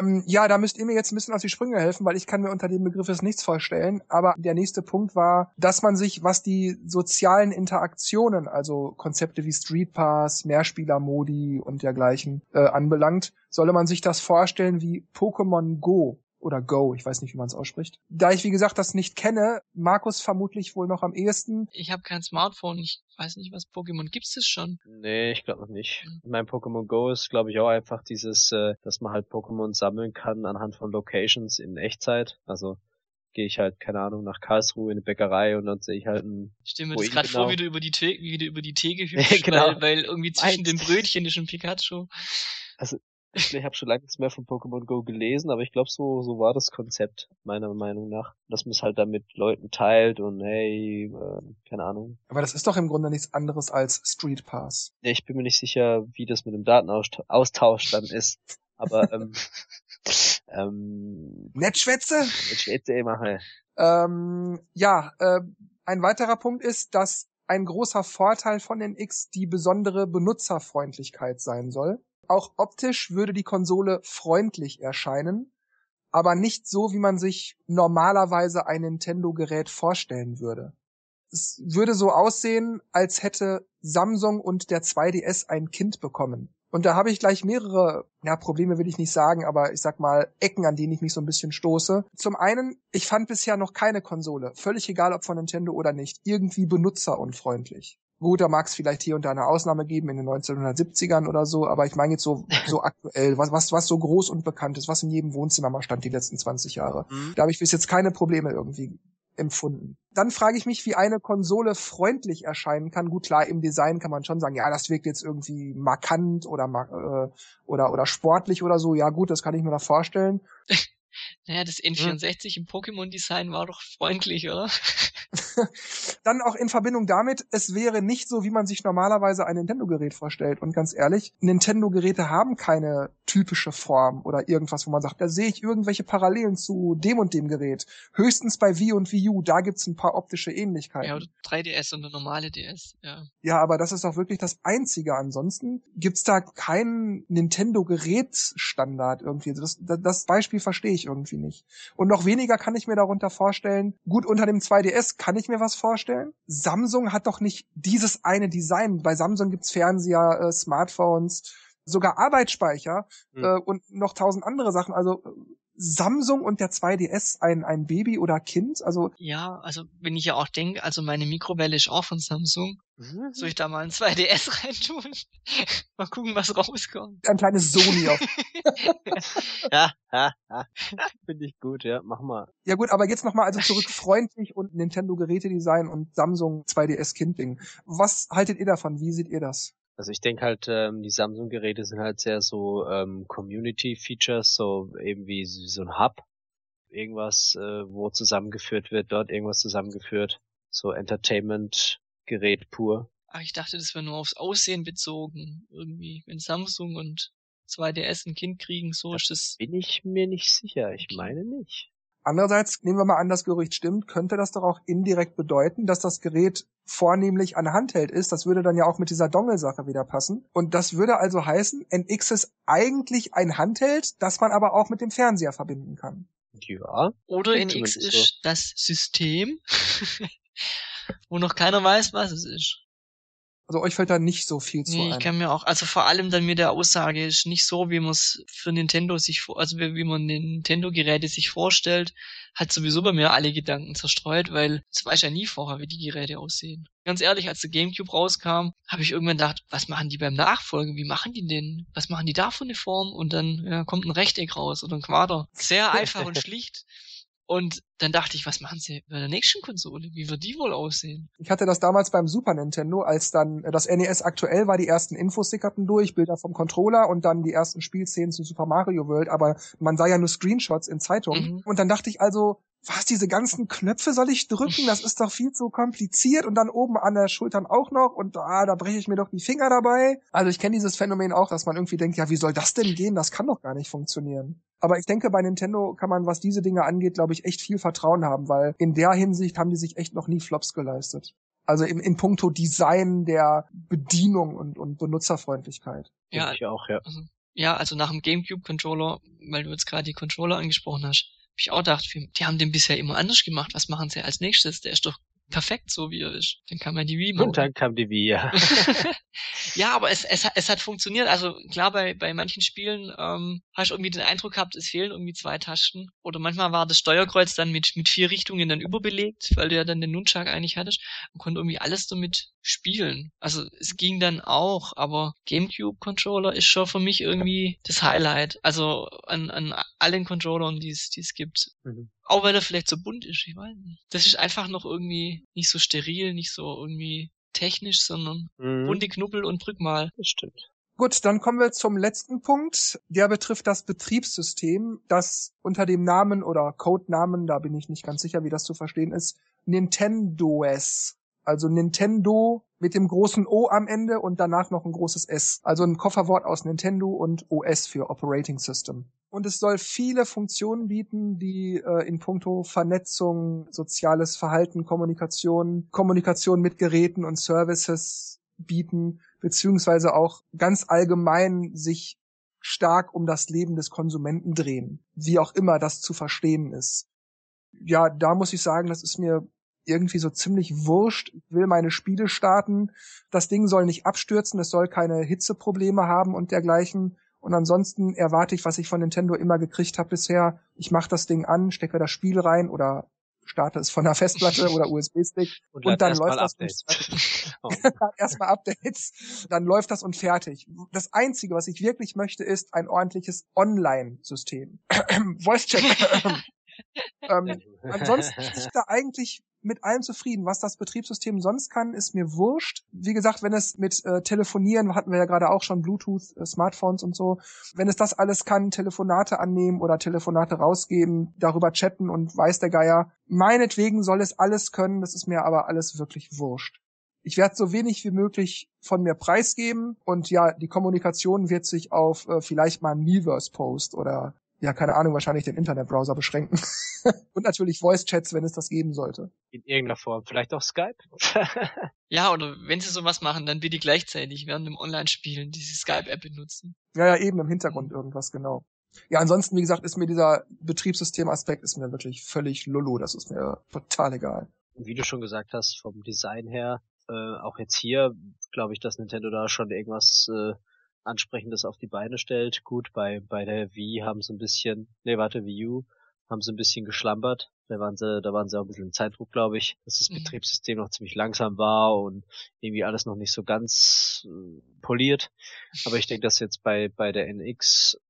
Ähm, ja, da müsst ihr mir jetzt ein bisschen auf die Sprünge helfen, weil ich kann mir unter dem Begriff jetzt nichts vorstellen. Aber der nächste Punkt war, dass man sich, was die sozialen Interaktionen, also Konzepte wie Street Pass, Mehrspieler-Modi und dergleichen äh, anbelangt, solle man sich das vorstellen wie Pokémon Go oder Go, ich weiß nicht, wie man es ausspricht. Da ich, wie gesagt, das nicht kenne, Markus vermutlich wohl noch am ehesten. Ich habe kein Smartphone, ich weiß nicht, was Pokémon gibt es schon? Nee, ich glaube noch nicht. Mhm. Mein Pokémon Go ist, glaube ich, auch einfach dieses, äh, dass man halt Pokémon sammeln kann anhand von Locations in Echtzeit. Also gehe ich halt, keine Ahnung, nach Karlsruhe in eine Bäckerei und dann sehe ich halt ein. Ich stelle mir das gerade genau. vor, wie du über die Theke, wie du über die Theke (laughs) hüpfst, genau. weil, weil irgendwie zwischen den Brötchen ist ein Pikachu. Also (laughs) ich habe schon lange nichts mehr von Pokémon Go gelesen, aber ich glaube, so, so war das Konzept, meiner Meinung nach. Dass man es halt dann mit Leuten teilt und hey, äh, keine Ahnung. Aber das ist doch im Grunde nichts anderes als Street Pass. Ja, ich bin mir nicht sicher, wie das mit dem Datenaustausch dann ist. Aber ähm, (laughs) ähm? Nettschwätze immer. Hey. Ähm, ja, äh, ein weiterer Punkt ist, dass ein großer Vorteil von den X die besondere Benutzerfreundlichkeit sein soll. Auch optisch würde die Konsole freundlich erscheinen, aber nicht so, wie man sich normalerweise ein Nintendo-Gerät vorstellen würde. Es würde so aussehen, als hätte Samsung und der 2DS ein Kind bekommen. Und da habe ich gleich mehrere, ja, Probleme will ich nicht sagen, aber ich sag mal Ecken, an denen ich mich so ein bisschen stoße. Zum einen, ich fand bisher noch keine Konsole, völlig egal ob von Nintendo oder nicht, irgendwie benutzerunfreundlich. Gut, da mag es vielleicht hier und da eine Ausnahme geben in den 1970ern oder so, aber ich meine jetzt so, (laughs) so aktuell, was, was, was so groß und bekannt ist, was in jedem Wohnzimmer mal stand die letzten 20 Jahre. Mhm. Da habe ich bis jetzt keine Probleme irgendwie empfunden. Dann frage ich mich, wie eine Konsole freundlich erscheinen kann. Gut, klar, im Design kann man schon sagen, ja, das wirkt jetzt irgendwie markant oder, äh, oder, oder sportlich oder so. Ja, gut, das kann ich mir da vorstellen. (laughs) Naja, das N64 hm. im Pokémon-Design war doch freundlich, oder? (laughs) Dann auch in Verbindung damit, es wäre nicht so, wie man sich normalerweise ein Nintendo-Gerät vorstellt. Und ganz ehrlich, Nintendo-Geräte haben keine typische Form oder irgendwas, wo man sagt, da sehe ich irgendwelche Parallelen zu dem und dem Gerät. Höchstens bei Wii und Wii U, da gibt's ein paar optische Ähnlichkeiten. Ja, oder 3DS und eine normale DS, ja. Ja, aber das ist auch wirklich das Einzige. Ansonsten gibt's da keinen Nintendo-Gerätsstandard irgendwie. Das, das Beispiel verstehe ich irgendwie nicht. Und noch weniger kann ich mir darunter vorstellen. Gut, unter dem 2DS kann ich mir was vorstellen. Samsung hat doch nicht dieses eine Design. Bei Samsung gibt's Fernseher, äh, Smartphones, sogar Arbeitsspeicher mhm. äh, und noch tausend andere Sachen. Also Samsung und der 2DS ein, ein Baby oder Kind? Also ja, also wenn ich ja auch denke, also meine Mikrowelle ist auch von Samsung. Mhm. Soll ich da mal ein 2DS (laughs) reintun? mal gucken, was rauskommt. Ein kleines Sony auf. (laughs) ja, ja, ja. (laughs) Finde ich gut, ja, mach mal. Ja gut, aber jetzt nochmal also zurück freundlich und Nintendo Gerätedesign und Samsung 2DS Kind-Ding. Was haltet ihr davon? Wie seht ihr das? Also ich denke halt, ähm, die Samsung-Geräte sind halt sehr so ähm, Community-Features, so eben wie so ein Hub, irgendwas, äh, wo zusammengeführt wird, dort irgendwas zusammengeführt, so Entertainment-Gerät pur. Ach, ich dachte, das wäre nur aufs Aussehen bezogen, irgendwie, wenn Samsung und 2DS ein Kind kriegen, so das ist das. Bin ich mir nicht sicher, ich meine nicht. Andererseits, nehmen wir mal an, das Gerücht stimmt, könnte das doch auch indirekt bedeuten, dass das Gerät vornehmlich ein Handheld ist. Das würde dann ja auch mit dieser Dongle-Sache wieder passen. Und das würde also heißen, NX ist eigentlich ein Handheld, das man aber auch mit dem Fernseher verbinden kann. Ja. Oder NX ist so. das System, (laughs) wo noch keiner weiß, was es ist. Also euch fällt da nicht so viel zu nee, ein. ich kann mir auch, also vor allem dann mit der Aussage ist nicht so, wie man es für Nintendo sich, also wie man Nintendo-Geräte sich vorstellt, hat sowieso bei mir alle Gedanken zerstreut, weil es weiß ja nie vorher, wie die Geräte aussehen. Ganz ehrlich, als der Gamecube rauskam, habe ich irgendwann gedacht, was machen die beim Nachfolgen? Wie machen die denn? Was machen die da für eine Form? Und dann ja, kommt ein Rechteck raus oder ein Quader. Sehr (laughs) einfach und schlicht. Und dann dachte ich, was machen sie bei der nächsten Konsole? Wie wird die wohl aussehen? Ich hatte das damals beim Super Nintendo, als dann das NES aktuell war, die ersten Infos sickerten durch, Bilder vom Controller und dann die ersten Spielszenen zu Super Mario World, aber man sah ja nur Screenshots in Zeitungen. Mhm. Und dann dachte ich also, was, diese ganzen Knöpfe soll ich drücken? Das ist doch viel zu kompliziert und dann oben an der Schultern auch noch und ah, da breche ich mir doch die Finger dabei. Also ich kenne dieses Phänomen auch, dass man irgendwie denkt, ja, wie soll das denn gehen? Das kann doch gar nicht funktionieren. Aber ich denke, bei Nintendo kann man, was diese Dinge angeht, glaube ich, echt viel Vertrauen haben, weil in der Hinsicht haben die sich echt noch nie Flops geleistet. Also in, in puncto Design der Bedienung und, und Benutzerfreundlichkeit. Ja, ich auch, ja. Also, ja, also nach dem GameCube-Controller, weil du jetzt gerade die Controller angesprochen hast, ich auch gedacht, die haben den bisher immer anders gemacht. Was machen sie als nächstes? Der ist doch perfekt so, wie er ist. Dann kam ja die Wii. Und dann kam die Wii, ja. (laughs) (laughs) ja, aber es, es, es hat funktioniert. Also klar, bei, bei manchen Spielen ähm, hast du irgendwie den Eindruck gehabt, es fehlen irgendwie zwei Tasten. Oder manchmal war das Steuerkreuz dann mit, mit vier Richtungen dann überbelegt, weil du ja dann den Nunchuck eigentlich hattest und konnte irgendwie alles damit spielen. Also es ging dann auch, aber GameCube-Controller ist schon für mich irgendwie das Highlight. Also an, an allen Controllern, die es gibt. Mhm. Auch weil er vielleicht so bunt ist, ich weiß nicht. Das ist einfach noch irgendwie nicht so steril, nicht so irgendwie technisch, sondern mhm. bunte Knubbel und drück mal. Das stimmt. Gut, dann kommen wir zum letzten Punkt. Der betrifft das Betriebssystem, das unter dem Namen oder Codenamen, da bin ich nicht ganz sicher, wie das zu verstehen ist, Nintendo S also Nintendo mit dem großen O am Ende und danach noch ein großes S. Also ein Kofferwort aus Nintendo und OS für Operating System. Und es soll viele Funktionen bieten, die äh, in puncto Vernetzung, soziales Verhalten, Kommunikation, Kommunikation mit Geräten und Services bieten, beziehungsweise auch ganz allgemein sich stark um das Leben des Konsumenten drehen, wie auch immer das zu verstehen ist. Ja, da muss ich sagen, das ist mir irgendwie so ziemlich wurscht. Ich will meine Spiele starten. Das Ding soll nicht abstürzen, es soll keine Hitzeprobleme haben und dergleichen. Und ansonsten erwarte ich, was ich von Nintendo immer gekriegt habe bisher. Ich mache das Ding an, stecke das Spiel rein oder starte es von der Festplatte (laughs) oder USB-Stick und, und dann läuft das Updates. oh. (laughs) (laughs) erstmal Updates, dann läuft das und fertig. Das einzige, was ich wirklich möchte, ist ein ordentliches Online-System. (clears throat) Voice Check. ähm, ansonsten ich da eigentlich mit allem zufrieden. Was das Betriebssystem sonst kann, ist mir wurscht. Wie gesagt, wenn es mit äh, Telefonieren, hatten wir ja gerade auch schon Bluetooth, äh, Smartphones und so, wenn es das alles kann, Telefonate annehmen oder Telefonate rausgeben, darüber chatten und weiß der Geier, meinetwegen soll es alles können, das ist mir aber alles wirklich wurscht. Ich werde so wenig wie möglich von mir preisgeben und ja, die Kommunikation wird sich auf äh, vielleicht mal einen Miiverse-Post oder ja, keine Ahnung, wahrscheinlich den Internetbrowser beschränken. (laughs) und natürlich Voice-Chats, wenn es das geben sollte. In irgendeiner Form. Vielleicht auch Skype? (laughs) ja, oder wenn sie sowas machen, dann bitte gleichzeitig während dem Online-Spielen diese Skype-App benutzen. Ja, ja, eben im Hintergrund irgendwas, genau. Ja, ansonsten, wie gesagt, ist mir dieser Betriebssystemaspekt ist mir wirklich völlig lulu. Das ist mir total egal. Wie du schon gesagt hast, vom Design her, äh, auch jetzt hier, glaube ich, dass Nintendo da schon irgendwas äh, Ansprechendes auf die Beine stellt. Gut, bei, bei der Wii haben sie ein bisschen, nee, warte, Wii U, haben sie ein bisschen geschlampert. Da waren sie, da waren sie auch ein bisschen im Zeitdruck, glaube ich, dass das mhm. Betriebssystem noch ziemlich langsam war und irgendwie alles noch nicht so ganz äh, poliert. Aber ich denke, dass jetzt bei, bei der NX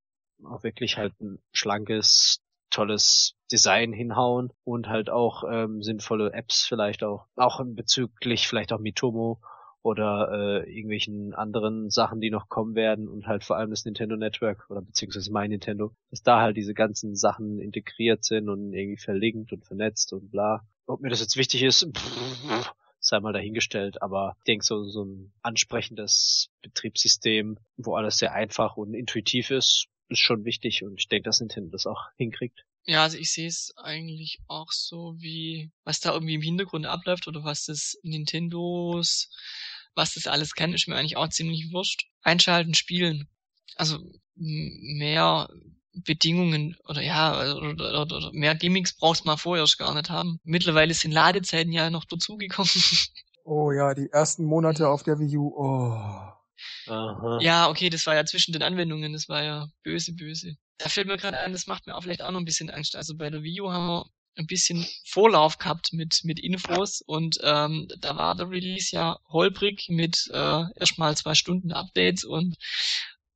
auch wirklich halt ein schlankes, tolles Design hinhauen und halt auch ähm, sinnvolle Apps vielleicht auch, auch bezüglich vielleicht auch Mitomo oder äh, irgendwelchen anderen Sachen, die noch kommen werden und halt vor allem das Nintendo Network oder beziehungsweise mein Nintendo, dass da halt diese ganzen Sachen integriert sind und irgendwie verlinkt und vernetzt und bla. Ob mir das jetzt wichtig ist, sei mal dahingestellt, aber ich denke so, so ein ansprechendes Betriebssystem, wo alles sehr einfach und intuitiv ist, ist schon wichtig und ich denke, dass Nintendo das auch hinkriegt. Ja, also ich sehe es eigentlich auch so, wie was da irgendwie im Hintergrund abläuft oder was das Nintendos was das alles kann, ist mir eigentlich auch ziemlich wurscht. Einschalten, spielen. Also mehr Bedingungen oder ja, oder, oder, oder mehr Gimmicks brauchst du mal vorher gar nicht haben. Mittlerweile sind Ladezeiten ja noch dazugekommen. (laughs) Oh ja, die ersten Monate auf der Wii U. Oh. Aha. Ja, okay, das war ja zwischen den Anwendungen, das war ja böse, böse. Da fällt mir gerade ein, das macht mir auch vielleicht auch noch ein bisschen Angst. Also bei der Wii U haben wir ein bisschen Vorlauf gehabt mit, mit Infos und ähm, da war der Release ja holprig mit äh, erstmal zwei Stunden Updates und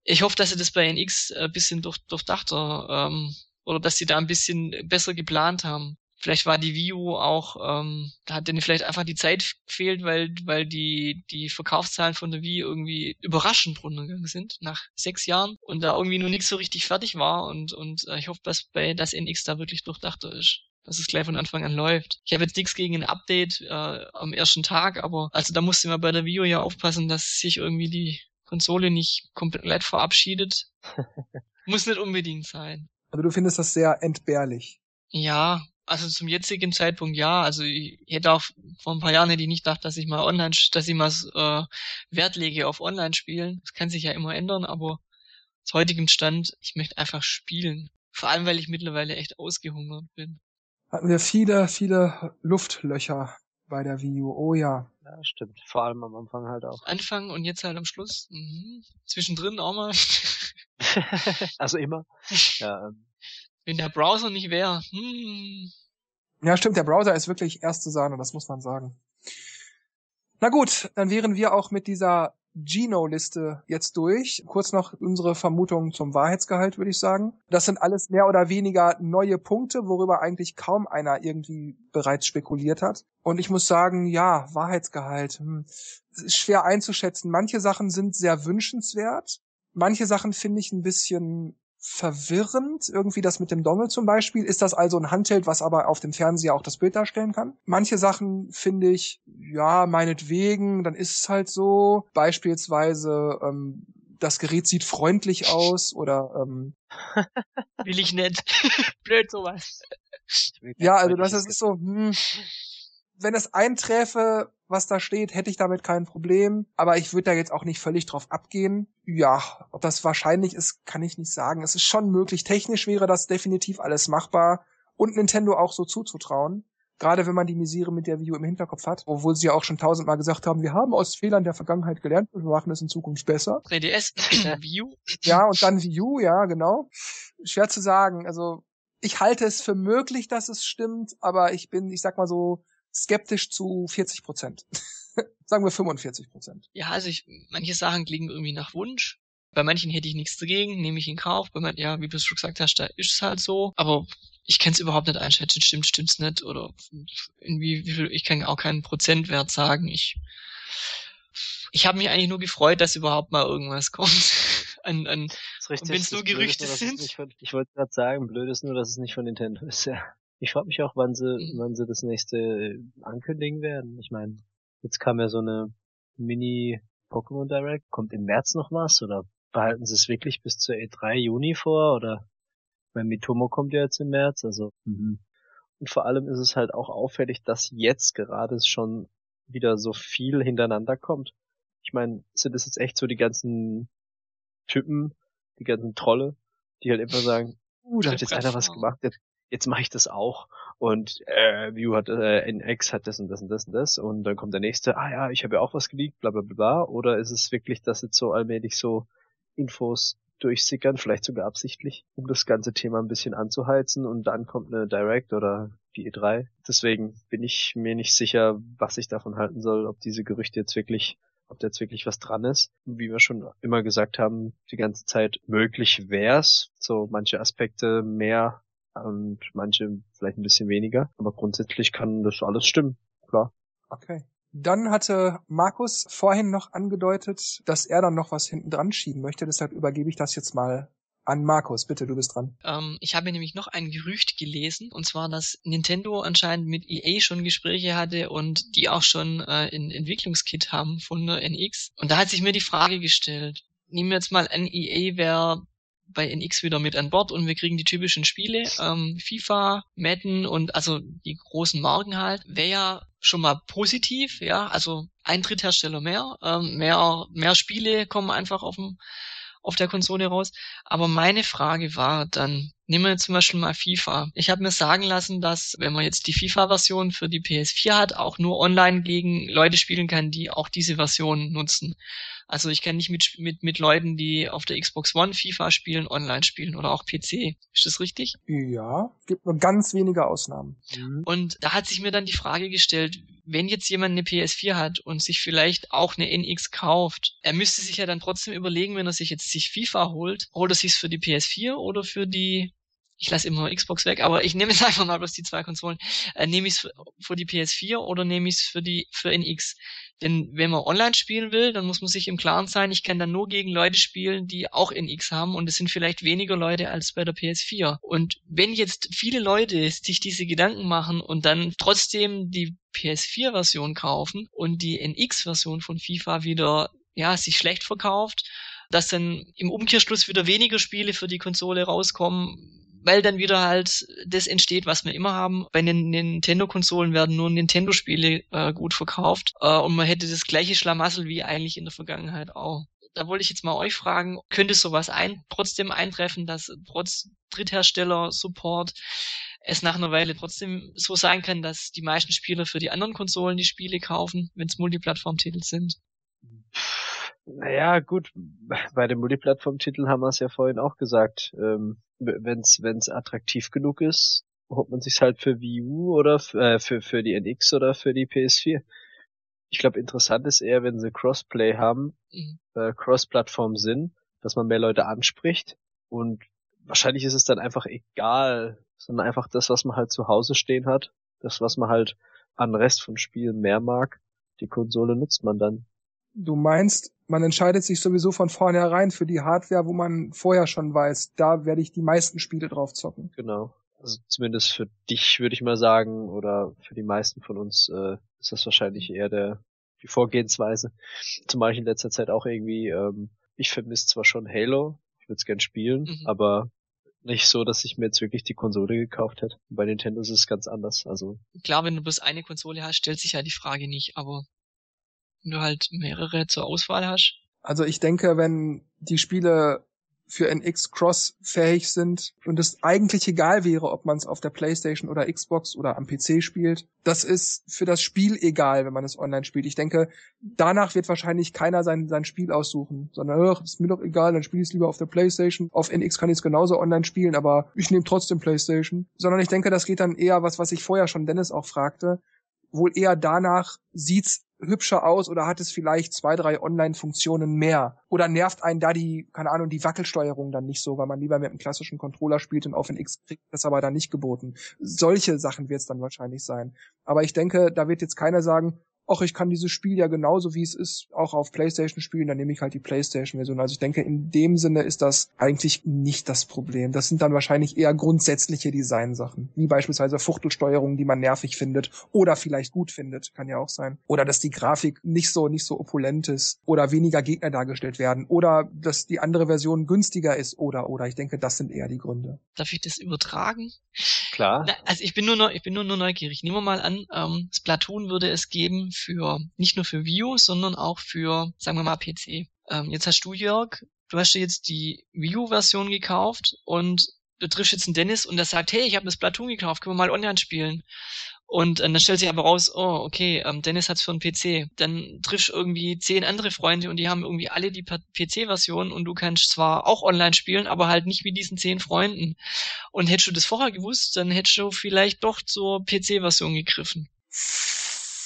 ich hoffe, dass sie das bei NX ein bisschen durch, durchdachter ähm, oder dass sie da ein bisschen besser geplant haben. Vielleicht war die Wii U auch, ähm, da hat denen vielleicht einfach die Zeit gefehlt, weil, weil die, die Verkaufszahlen von der Wii irgendwie überraschend runtergegangen sind nach sechs Jahren und da irgendwie nur nichts so richtig fertig war und, und äh, ich hoffe, dass bei das NX da wirklich durchdachter ist dass es gleich von Anfang an läuft. Ich habe jetzt nichts gegen ein Update äh, am ersten Tag, aber also da musste man bei der Wii U ja aufpassen, dass sich irgendwie die Konsole nicht komplett verabschiedet. (laughs) Muss nicht unbedingt sein. Also du findest das sehr entbehrlich. Ja, also zum jetzigen Zeitpunkt ja. Also ich hätte auch vor ein paar Jahren hätte ich nicht gedacht, dass ich mal online, dass ich mal äh, Wert lege auf Online-Spielen. Das kann sich ja immer ändern, aber zu heutigem Stand, ich möchte einfach spielen. Vor allem, weil ich mittlerweile echt ausgehungert bin. Hatten wir viele, viele Luftlöcher bei der Wii U. Oh ja. Ja, stimmt. Vor allem am Anfang halt auch. Anfang und jetzt halt am Schluss. Mhm. Zwischendrin auch mal. (laughs) also immer. Ja, ähm, wenn der Browser nicht wäre. Hm. Ja, stimmt, der Browser ist wirklich erste Sahne, das muss man sagen. Na gut, dann wären wir auch mit dieser Geno-Liste jetzt durch. Kurz noch unsere Vermutungen zum Wahrheitsgehalt, würde ich sagen. Das sind alles mehr oder weniger neue Punkte, worüber eigentlich kaum einer irgendwie bereits spekuliert hat. Und ich muss sagen, ja, Wahrheitsgehalt. Hm, ist schwer einzuschätzen. Manche Sachen sind sehr wünschenswert. Manche Sachen finde ich ein bisschen verwirrend. Irgendwie das mit dem Dongle zum Beispiel. Ist das also ein Handheld, was aber auf dem Fernseher auch das Bild darstellen kann? Manche Sachen finde ich, ja, meinetwegen, dann ist es halt so. Beispielsweise, ähm, das Gerät sieht freundlich aus oder ähm, will ich nicht. (laughs) Blöd sowas. Ja, also das ist so, hm, wenn es einträfe, was da steht, hätte ich damit kein Problem. Aber ich würde da jetzt auch nicht völlig drauf abgehen. Ja, ob das wahrscheinlich ist, kann ich nicht sagen. Es ist schon möglich. Technisch wäre das definitiv alles machbar und Nintendo auch so zuzutrauen. Gerade wenn man die Misere mit der Wii U im Hinterkopf hat, obwohl sie ja auch schon tausendmal gesagt haben, wir haben aus Fehlern der Vergangenheit gelernt und wir machen es in Zukunft besser. 3DS, (clears throat) Wii U. Ja, und dann Wii U, ja, genau. Schwer zu sagen. Also, ich halte es für möglich, dass es stimmt, aber ich bin, ich sag mal so, skeptisch zu 40 Prozent. (laughs) Sagen wir 45 Prozent. Ja, also ich, manche Sachen klingen irgendwie nach Wunsch. Bei manchen hätte ich nichts dagegen, nehme ich in Kauf. Bei manchen, ja, wie du es schon gesagt hast, da ist es halt so. Aber ich kann es überhaupt nicht einschätzen, stimmt, stimmt's nicht. Oder irgendwie, wie viel, ich kann auch keinen Prozentwert sagen. Ich, ich habe mich eigentlich nur gefreut, dass überhaupt mal irgendwas kommt. (laughs) an, an, wenn es nur Gerüchte nur, sind. Von, ich wollte gerade sagen, blöd ist nur, dass es nicht von Nintendo ist, ja. Ich frage mich auch, wann sie, mhm. wann sie das nächste äh, ankündigen werden. Ich meine, jetzt kam ja so eine Mini Pokémon Direct. Kommt im März noch was oder behalten sie es wirklich bis zur E3 Juni vor oder mein Mitomo kommt ja jetzt im März, also mhm. und vor allem ist es halt auch auffällig, dass jetzt gerade schon wieder so viel hintereinander kommt. Ich meine, sind es jetzt echt so die ganzen Typen, die ganzen Trolle, die halt immer sagen, uh, da hat jetzt einer was gemacht, jetzt, jetzt mache ich das auch. Und äh, View hat, äh, NX hat das und das und das und das und dann kommt der nächste, ah ja, ich habe ja auch was geleakt, bla bla bla. Oder ist es wirklich, dass jetzt so allmählich so Infos durchsickern, vielleicht sogar absichtlich, um das ganze Thema ein bisschen anzuheizen und dann kommt eine Direct oder die E3. Deswegen bin ich mir nicht sicher, was ich davon halten soll, ob diese Gerüchte jetzt wirklich ob da jetzt wirklich was dran ist. Wie wir schon immer gesagt haben, die ganze Zeit möglich wär's, so manche Aspekte mehr und manche vielleicht ein bisschen weniger. Aber grundsätzlich kann das alles stimmen, klar. Okay. Dann hatte Markus vorhin noch angedeutet, dass er dann noch was hinten dran schieben möchte. Deshalb übergebe ich das jetzt mal an Markus. Bitte, du bist dran. Ähm, ich habe nämlich noch ein Gerücht gelesen, und zwar, dass Nintendo anscheinend mit EA schon Gespräche hatte und die auch schon äh, ein Entwicklungskit haben von der NX. Und da hat sich mir die Frage gestellt, nehmen wir jetzt mal an, EA wäre bei NX wieder mit an Bord und wir kriegen die typischen Spiele, ähm, FIFA, Madden und also die großen Marken halt, wäre ja schon mal positiv, ja, also ein Dritthersteller mehr, ähm, mehr, mehr Spiele kommen einfach auf dem auf der Konsole raus. Aber meine Frage war dann, nehmen wir zum Beispiel mal FIFA. Ich habe mir sagen lassen, dass wenn man jetzt die FIFA-Version für die PS4 hat, auch nur online gegen Leute spielen kann, die auch diese Version nutzen. Also ich kann nicht mit, mit, mit Leuten, die auf der Xbox One FIFA spielen, online spielen oder auch PC. Ist das richtig? Ja, gibt nur ganz wenige Ausnahmen. Mhm. Und da hat sich mir dann die Frage gestellt, wenn jetzt jemand eine PS4 hat und sich vielleicht auch eine NX kauft, er müsste sich ja dann trotzdem überlegen, wenn er sich jetzt sich FIFA holt, holt er sich es für die PS4 oder für die ich lasse immer Xbox weg, aber ich nehme jetzt (laughs) einfach mal bloß die zwei Konsolen. Äh, nehme ich es für, die PS4 oder nehme ich es für die für NX? Denn wenn man online spielen will, dann muss man sich im Klaren sein, ich kann dann nur gegen Leute spielen, die auch NX haben und es sind vielleicht weniger Leute als bei der PS4. Und wenn jetzt viele Leute sich diese Gedanken machen und dann trotzdem die PS4-Version kaufen und die NX-Version von FIFA wieder ja sich schlecht verkauft, dass dann im Umkehrschluss wieder weniger Spiele für die Konsole rauskommen, weil dann wieder halt das entsteht, was wir immer haben. Bei den Nintendo-Konsolen werden nur Nintendo-Spiele äh, gut verkauft äh, und man hätte das gleiche Schlamassel wie eigentlich in der Vergangenheit auch. Da wollte ich jetzt mal euch fragen, könnte sowas ein, trotzdem eintreffen, dass trotz Dritthersteller-Support es nach einer Weile trotzdem so sein kann, dass die meisten Spieler für die anderen Konsolen die Spiele kaufen, wenn es Multiplattform-Titel sind? Naja, gut, bei den Multiplattform-Titeln haben wir es ja vorhin auch gesagt. Ähm, wenn's, wenn's attraktiv genug ist, holt man sich's halt für Wii U oder äh, für, für die NX oder für die PS4. Ich glaube, interessant ist eher, wenn sie Crossplay haben, mhm. äh, Cross-Plattform sind, dass man mehr Leute anspricht und wahrscheinlich ist es dann einfach egal, sondern einfach das, was man halt zu Hause stehen hat, das, was man halt an Rest von Spielen mehr mag, die Konsole nutzt man dann. Du meinst, man entscheidet sich sowieso von vornherein für die Hardware, wo man vorher schon weiß, da werde ich die meisten Spiele drauf zocken. Genau. Also zumindest für dich würde ich mal sagen, oder für die meisten von uns äh, ist das wahrscheinlich eher der die Vorgehensweise. Zumal ich in letzter Zeit auch irgendwie, ähm, ich vermisse zwar schon Halo, ich würde es gern spielen, mhm. aber nicht so, dass ich mir jetzt wirklich die Konsole gekauft hätte. Bei Nintendo ist es ganz anders. Also klar, wenn du bloß eine Konsole hast, stellt sich ja die Frage nicht, aber wenn du halt mehrere zur Auswahl hast. Also ich denke, wenn die Spiele für NX Cross fähig sind und es eigentlich egal wäre, ob man es auf der PlayStation oder Xbox oder am PC spielt. Das ist für das Spiel egal, wenn man es online spielt. Ich denke, danach wird wahrscheinlich keiner sein, sein Spiel aussuchen, sondern, ist mir doch egal, dann spiele ich es lieber auf der PlayStation. Auf NX kann ich es genauso online spielen, aber ich nehme trotzdem PlayStation. Sondern ich denke, das geht dann eher was, was ich vorher schon Dennis auch fragte, wohl eher danach sieht's hübscher aus oder hat es vielleicht zwei, drei Online-Funktionen mehr? Oder nervt einen da die, keine Ahnung, die Wackelsteuerung dann nicht so, weil man lieber mit einem klassischen Controller spielt und auf den X kriegt das aber dann nicht geboten. Solche Sachen wird es dann wahrscheinlich sein. Aber ich denke, da wird jetzt keiner sagen, ach, ich kann dieses Spiel ja genauso wie es ist auch auf PlayStation spielen, dann nehme ich halt die PlayStation-Version. Also ich denke, in dem Sinne ist das eigentlich nicht das Problem. Das sind dann wahrscheinlich eher grundsätzliche Designsachen, wie beispielsweise Fuchtelsteuerung, die man nervig findet oder vielleicht gut findet, kann ja auch sein. Oder dass die Grafik nicht so nicht so opulent ist oder weniger Gegner dargestellt werden oder dass die andere Version günstiger ist oder oder. Ich denke, das sind eher die Gründe. Darf ich das übertragen? Klar. Na, also ich bin nur ich bin nur, nur neugierig. Nehmen wir mal an, ähm, Splatoon würde es geben für nicht nur für Wii U, sondern auch für, sagen wir mal, PC. Ähm, jetzt hast du, Jörg, du hast dir jetzt die Wii U-Version gekauft und du triffst jetzt einen Dennis und der sagt, hey, ich habe das Splatoon gekauft, können wir mal online spielen. Und äh, dann stellt sich aber raus, oh, okay, ähm, Dennis hat's für einen PC. Dann triffst du irgendwie zehn andere Freunde und die haben irgendwie alle die PC-Version und du kannst zwar auch online spielen, aber halt nicht mit diesen zehn Freunden. Und hättest du das vorher gewusst, dann hättest du vielleicht doch zur PC-Version gegriffen.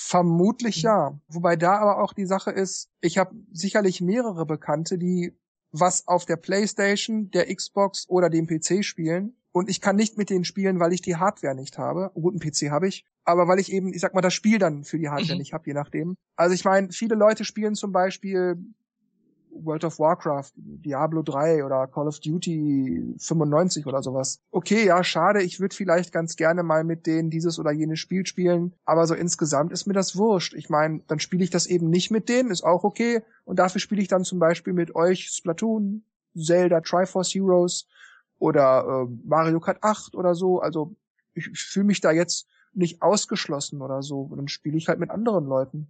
Vermutlich ja. Wobei da aber auch die Sache ist, ich habe sicherlich mehrere Bekannte, die was auf der PlayStation, der Xbox oder dem PC spielen. Und ich kann nicht mit denen spielen, weil ich die Hardware nicht habe. Guten PC habe ich, aber weil ich eben, ich sag mal, das Spiel dann für die Hardware mhm. nicht habe, je nachdem. Also ich meine, viele Leute spielen zum Beispiel World of Warcraft, Diablo 3 oder Call of Duty 95 oder sowas. Okay, ja, schade, ich würde vielleicht ganz gerne mal mit denen dieses oder jenes Spiel spielen, aber so insgesamt ist mir das wurscht. Ich meine, dann spiele ich das eben nicht mit denen, ist auch okay. Und dafür spiele ich dann zum Beispiel mit euch Splatoon, Zelda, Triforce Heroes oder äh, Mario Kart 8 oder so. Also ich, ich fühle mich da jetzt nicht ausgeschlossen oder so. Und dann spiele ich halt mit anderen Leuten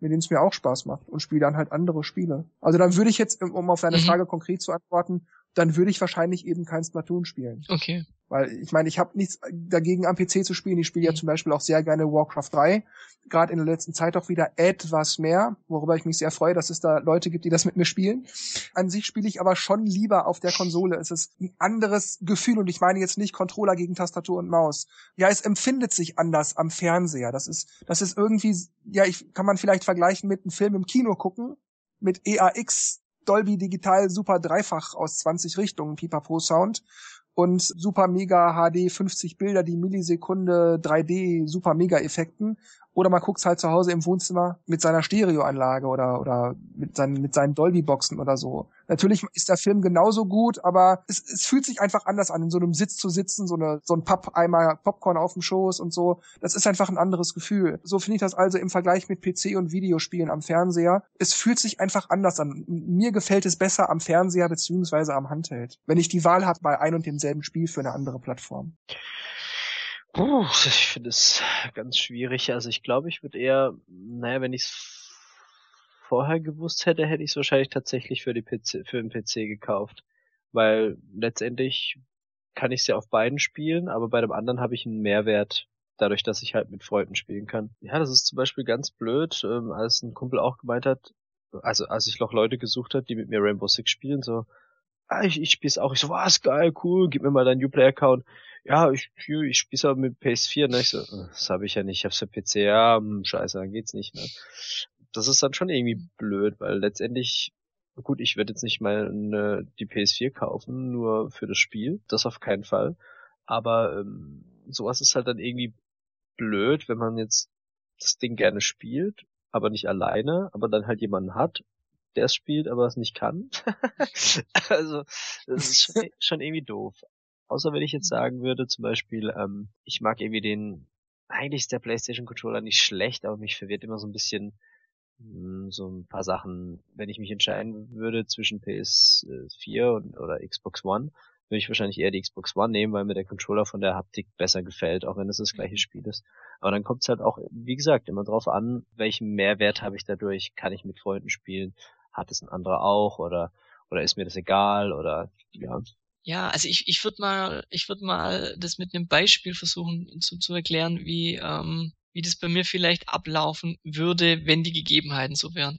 mit denen es mir auch Spaß macht und spiele dann halt andere Spiele. Also dann würde ich jetzt, um auf deine mhm. Frage konkret zu antworten, dann würde ich wahrscheinlich eben kein Splatoon spielen. Okay. Weil ich meine, ich habe nichts dagegen am PC zu spielen. Ich spiele ja mhm. zum Beispiel auch sehr gerne Warcraft 3. Gerade in der letzten Zeit auch wieder etwas mehr, worüber ich mich sehr freue, dass es da Leute gibt, die das mit mir spielen. An sich spiele ich aber schon lieber auf der Konsole. Es ist ein anderes Gefühl und ich meine jetzt nicht Controller gegen Tastatur und Maus. Ja, es empfindet sich anders am Fernseher. Das ist, das ist irgendwie, ja, ich kann man vielleicht vergleichen mit einem Film im Kino gucken mit EAX Dolby Digital Super Dreifach aus 20 Richtungen Pipapo Sound und super mega HD 50 Bilder die Millisekunde 3D super mega Effekten oder man guckt's halt zu Hause im Wohnzimmer mit seiner Stereoanlage oder, oder mit seinen, mit seinen Dolby-Boxen oder so. Natürlich ist der Film genauso gut, aber es, es fühlt sich einfach anders an, in so einem Sitz zu sitzen, so, eine, so ein Papp-Eimer Popcorn auf dem Schoß und so. Das ist einfach ein anderes Gefühl. So finde ich das also im Vergleich mit PC und Videospielen am Fernseher. Es fühlt sich einfach anders an. Mir gefällt es besser am Fernseher beziehungsweise am Handheld, wenn ich die Wahl habe bei ein und demselben Spiel für eine andere Plattform. Puh, ich finde es ganz schwierig. Also ich glaube, ich würde eher, naja, wenn ich es vorher gewusst hätte, hätte ich es wahrscheinlich tatsächlich für die PC, für den PC gekauft. Weil letztendlich kann ich es ja auf beiden spielen, aber bei dem anderen habe ich einen Mehrwert dadurch, dass ich halt mit Freunden spielen kann. Ja, das ist zum Beispiel ganz blöd, ähm, als ein Kumpel auch gemeint hat, also als ich noch Leute gesucht hat, die mit mir Rainbow Six spielen, so, ah, ich, ich spiel's auch. Ich so, was, geil, cool, gib mir mal deinen Uplay-Account ja, ich, ich spiele aber mit PS4, ne? Ich so, das habe ich ja nicht, ich hab's für PC, ja, hm, scheiße, dann geht's nicht, ne? Das ist dann schon irgendwie blöd, weil letztendlich, gut, ich werde jetzt nicht mal eine, die PS4 kaufen, nur für das Spiel, das auf keinen Fall. Aber ähm, sowas ist halt dann irgendwie blöd, wenn man jetzt das Ding gerne spielt, aber nicht alleine, aber dann halt jemanden hat, der es spielt, aber es nicht kann. (laughs) also, das ist schon, (laughs) schon irgendwie doof. Außer wenn ich jetzt sagen würde, zum Beispiel, ähm, ich mag irgendwie den, eigentlich ist der PlayStation Controller nicht schlecht, aber mich verwirrt immer so ein bisschen mh, hm, so ein paar Sachen. Wenn ich mich entscheiden würde zwischen PS4 und, oder Xbox One, würde ich wahrscheinlich eher die Xbox One nehmen, weil mir der Controller von der Haptik besser gefällt, auch wenn es das gleiche Spiel ist. Aber dann kommt es halt auch, wie gesagt, immer drauf an, welchen Mehrwert habe ich dadurch, kann ich mit Freunden spielen, hat es ein anderer auch? Oder oder ist mir das egal? Oder ja, ja, also ich, ich würde mal, ich würde mal das mit einem Beispiel versuchen zu, zu erklären, wie, ähm, wie das bei mir vielleicht ablaufen würde, wenn die Gegebenheiten so wären.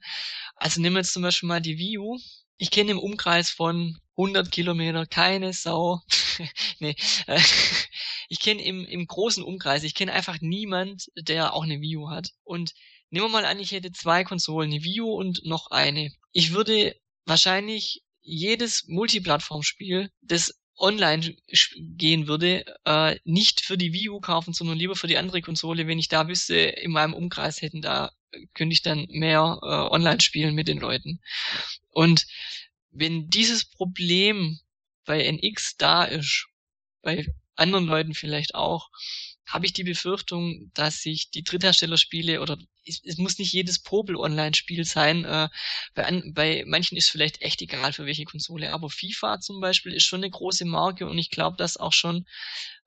Also nehmen wir jetzt zum Beispiel mal die Wii U. Ich kenne im Umkreis von 100 Kilometer keine Sau. (laughs) nee, äh, (laughs) ich kenne im, im großen Umkreis, ich kenne einfach niemand, der auch eine Wii U hat. Und nehmen wir mal an, ich hätte zwei Konsolen, eine Wii U und noch eine. Ich würde wahrscheinlich jedes Multiplattformspiel, das online gehen würde, äh, nicht für die Wii U kaufen, sondern lieber für die andere Konsole, wenn ich da wüsste, in meinem Umkreis hätten, da könnte ich dann mehr äh, online spielen mit den Leuten. Und wenn dieses Problem bei NX da ist, bei anderen Leuten vielleicht auch, habe ich die Befürchtung, dass sich die Drittherstellerspiele oder es, es muss nicht jedes Popel-Online-Spiel sein. Äh, bei, an, bei manchen ist vielleicht echt egal für welche Konsole, aber FIFA zum Beispiel ist schon eine große Marke und ich glaube, dass auch schon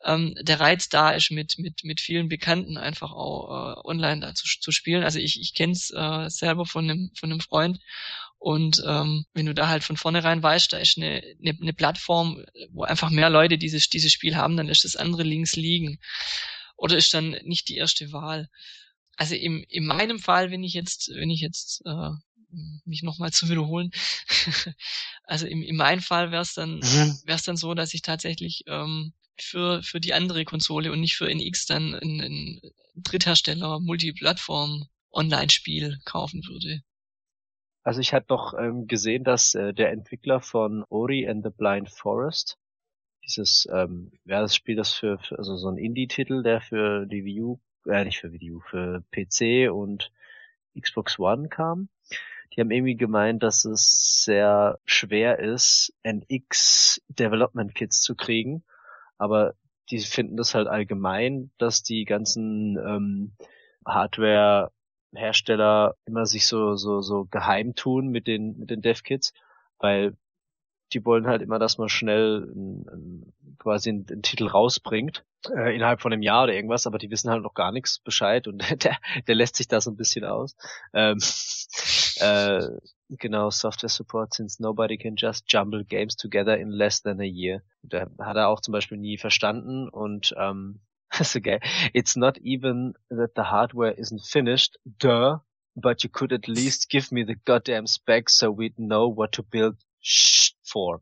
ähm, der Reiz da ist, mit mit mit vielen Bekannten einfach auch äh, online da zu, zu spielen. Also ich ich kenne es äh, selber von einem von einem Freund und ähm, wenn du da halt von vornherein weißt, da ist eine, eine, eine Plattform, wo einfach mehr Leute dieses, dieses Spiel haben, dann ist das andere links liegen. Oder ist dann nicht die erste Wahl. Also im, in meinem Fall, wenn ich jetzt, wenn ich jetzt äh, mich nochmal zu wiederholen, (laughs) also im, in meinem Fall wäre es dann, mhm. wäre es dann so, dass ich tatsächlich ähm, für, für die andere Konsole und nicht für NX dann ein, ein Dritthersteller Multiplattform Online-Spiel kaufen würde. Also ich hatte noch ähm, gesehen, dass äh, der Entwickler von Ori and the Blind Forest, dieses, ähm, ja, das Spiel, das für, für also so ein Indie-Titel, der für die Wii U, äh, nicht für Wii U, für PC und Xbox One kam. Die haben irgendwie gemeint, dass es sehr schwer ist, NX Development Kits zu kriegen, aber die finden das halt allgemein, dass die ganzen ähm, Hardware Hersteller immer sich so, so, so geheim tun mit den, mit den Dev-Kits, weil die wollen halt immer, dass man schnell ein, ein, quasi einen, einen, Titel rausbringt, äh, innerhalb von einem Jahr oder irgendwas, aber die wissen halt noch gar nichts Bescheid und (laughs) der, der lässt sich da so ein bisschen aus. Ähm, (laughs) äh, genau, Software Support, since nobody can just jumble games together in less than a year. Da hat er auch zum Beispiel nie verstanden und ähm, That's okay. It's not even that the hardware isn't finished, duh, but you could at least give me the goddamn specs so we'd know what to build for.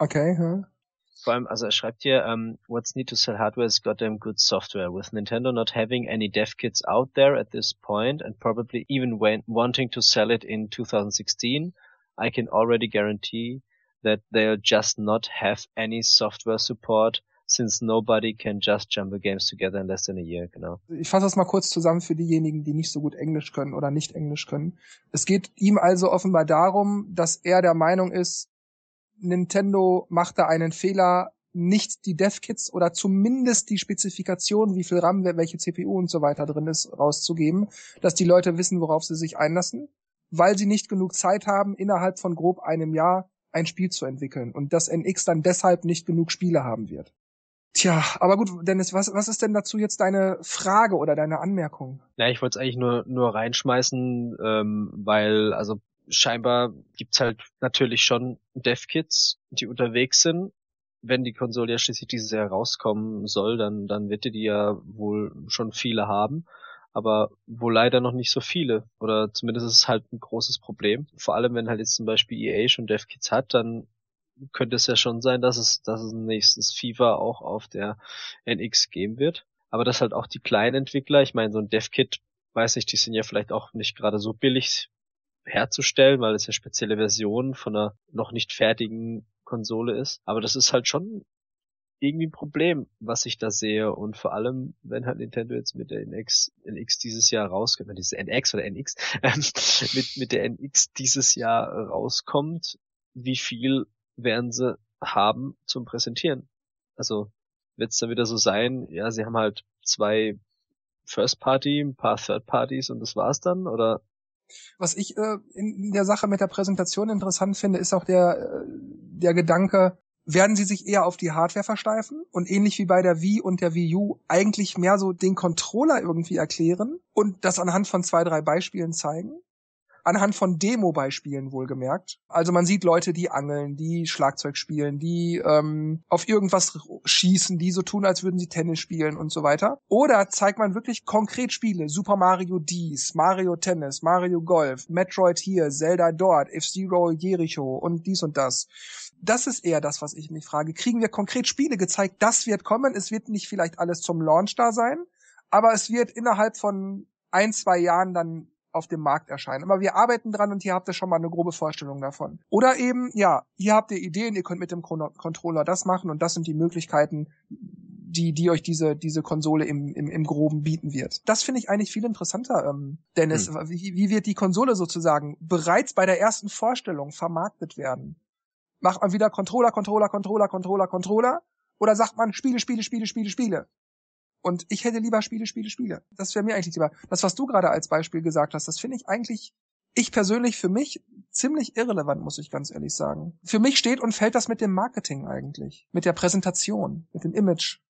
Okay, huh? Vor allem, also er schreibt hier, um, what's need to sell hardware is goddamn good software. With Nintendo not having any dev kits out there at this point and probably even when wanting to sell it in 2016, I can already guarantee that they'll just not have any software support since nobody can just jumble games together in less than a year, genau. Ich fasse das mal kurz zusammen für diejenigen, die nicht so gut Englisch können oder nicht Englisch können. Es geht ihm also offenbar darum, dass er der Meinung ist, Nintendo macht da einen Fehler, nicht die Dev-Kits oder zumindest die Spezifikation, wie viel RAM, welche CPU und so weiter drin ist, rauszugeben, dass die Leute wissen, worauf sie sich einlassen, weil sie nicht genug Zeit haben, innerhalb von grob einem Jahr ein Spiel zu entwickeln und dass NX dann deshalb nicht genug Spiele haben wird. Tja, aber gut, Dennis, was, was ist denn dazu jetzt deine Frage oder deine Anmerkung? Ja, ich wollte es eigentlich nur, nur reinschmeißen, ähm, weil, also scheinbar gibt's halt natürlich schon Dev-Kits, die unterwegs sind. Wenn die Konsole ja schließlich dieses Jahr rauskommen soll, dann, dann wird die ja wohl schon viele haben. Aber wohl leider noch nicht so viele. Oder zumindest ist es halt ein großes Problem. Vor allem, wenn halt jetzt zum Beispiel EA schon Dev-Kits hat, dann könnte es ja schon sein, dass es, dass es nächstes FIFA auch auf der NX geben wird. Aber dass halt auch die kleinen Entwickler, ich meine, so ein Dev-Kit, weiß nicht, die sind ja vielleicht auch nicht gerade so billig herzustellen, weil es ja spezielle Versionen von einer noch nicht fertigen Konsole ist. Aber das ist halt schon irgendwie ein Problem, was ich da sehe. Und vor allem, wenn halt Nintendo jetzt mit der NX, NX dieses Jahr rauskommt, wenn diese NX oder NX, (laughs) ähm, mit, mit der NX dieses Jahr rauskommt, wie viel werden sie haben zum Präsentieren? Also wird es dann wieder so sein, ja, sie haben halt zwei First Party, ein paar Third Parties und das war's dann? Oder was ich äh, in der Sache mit der Präsentation interessant finde, ist auch der, äh, der Gedanke, werden sie sich eher auf die Hardware versteifen und ähnlich wie bei der Wii und der Wii U eigentlich mehr so den Controller irgendwie erklären und das anhand von zwei, drei Beispielen zeigen? Anhand von Demo-Beispielen wohlgemerkt. Also man sieht Leute, die angeln, die Schlagzeug spielen, die ähm, auf irgendwas schießen, die so tun, als würden sie Tennis spielen und so weiter. Oder zeigt man wirklich konkret Spiele, Super Mario Dies, Mario Tennis, Mario Golf, Metroid hier, Zelda dort, F-Zero Jericho und dies und das. Das ist eher das, was ich mich frage. Kriegen wir konkret Spiele gezeigt? Das wird kommen. Es wird nicht vielleicht alles zum Launch da sein, aber es wird innerhalb von ein, zwei Jahren dann auf dem Markt erscheinen. Aber wir arbeiten dran und hier habt ihr schon mal eine grobe Vorstellung davon. Oder eben, ja, hier habt ihr Ideen, ihr könnt mit dem Controller das machen und das sind die Möglichkeiten, die, die euch diese, diese Konsole im, im, im Groben bieten wird. Das finde ich eigentlich viel interessanter, ähm, Dennis. Hm. Wie, wie wird die Konsole sozusagen bereits bei der ersten Vorstellung vermarktet werden? Macht man wieder Controller, Controller, Controller, Controller, Controller? Oder sagt man Spiele, Spiele, Spiele, Spiele, Spiele? Und ich hätte lieber Spiele, Spiele, Spiele. Das wäre mir eigentlich lieber. Das, was du gerade als Beispiel gesagt hast, das finde ich eigentlich, ich persönlich für mich ziemlich irrelevant, muss ich ganz ehrlich sagen. Für mich steht und fällt das mit dem Marketing eigentlich, mit der Präsentation, mit dem Image.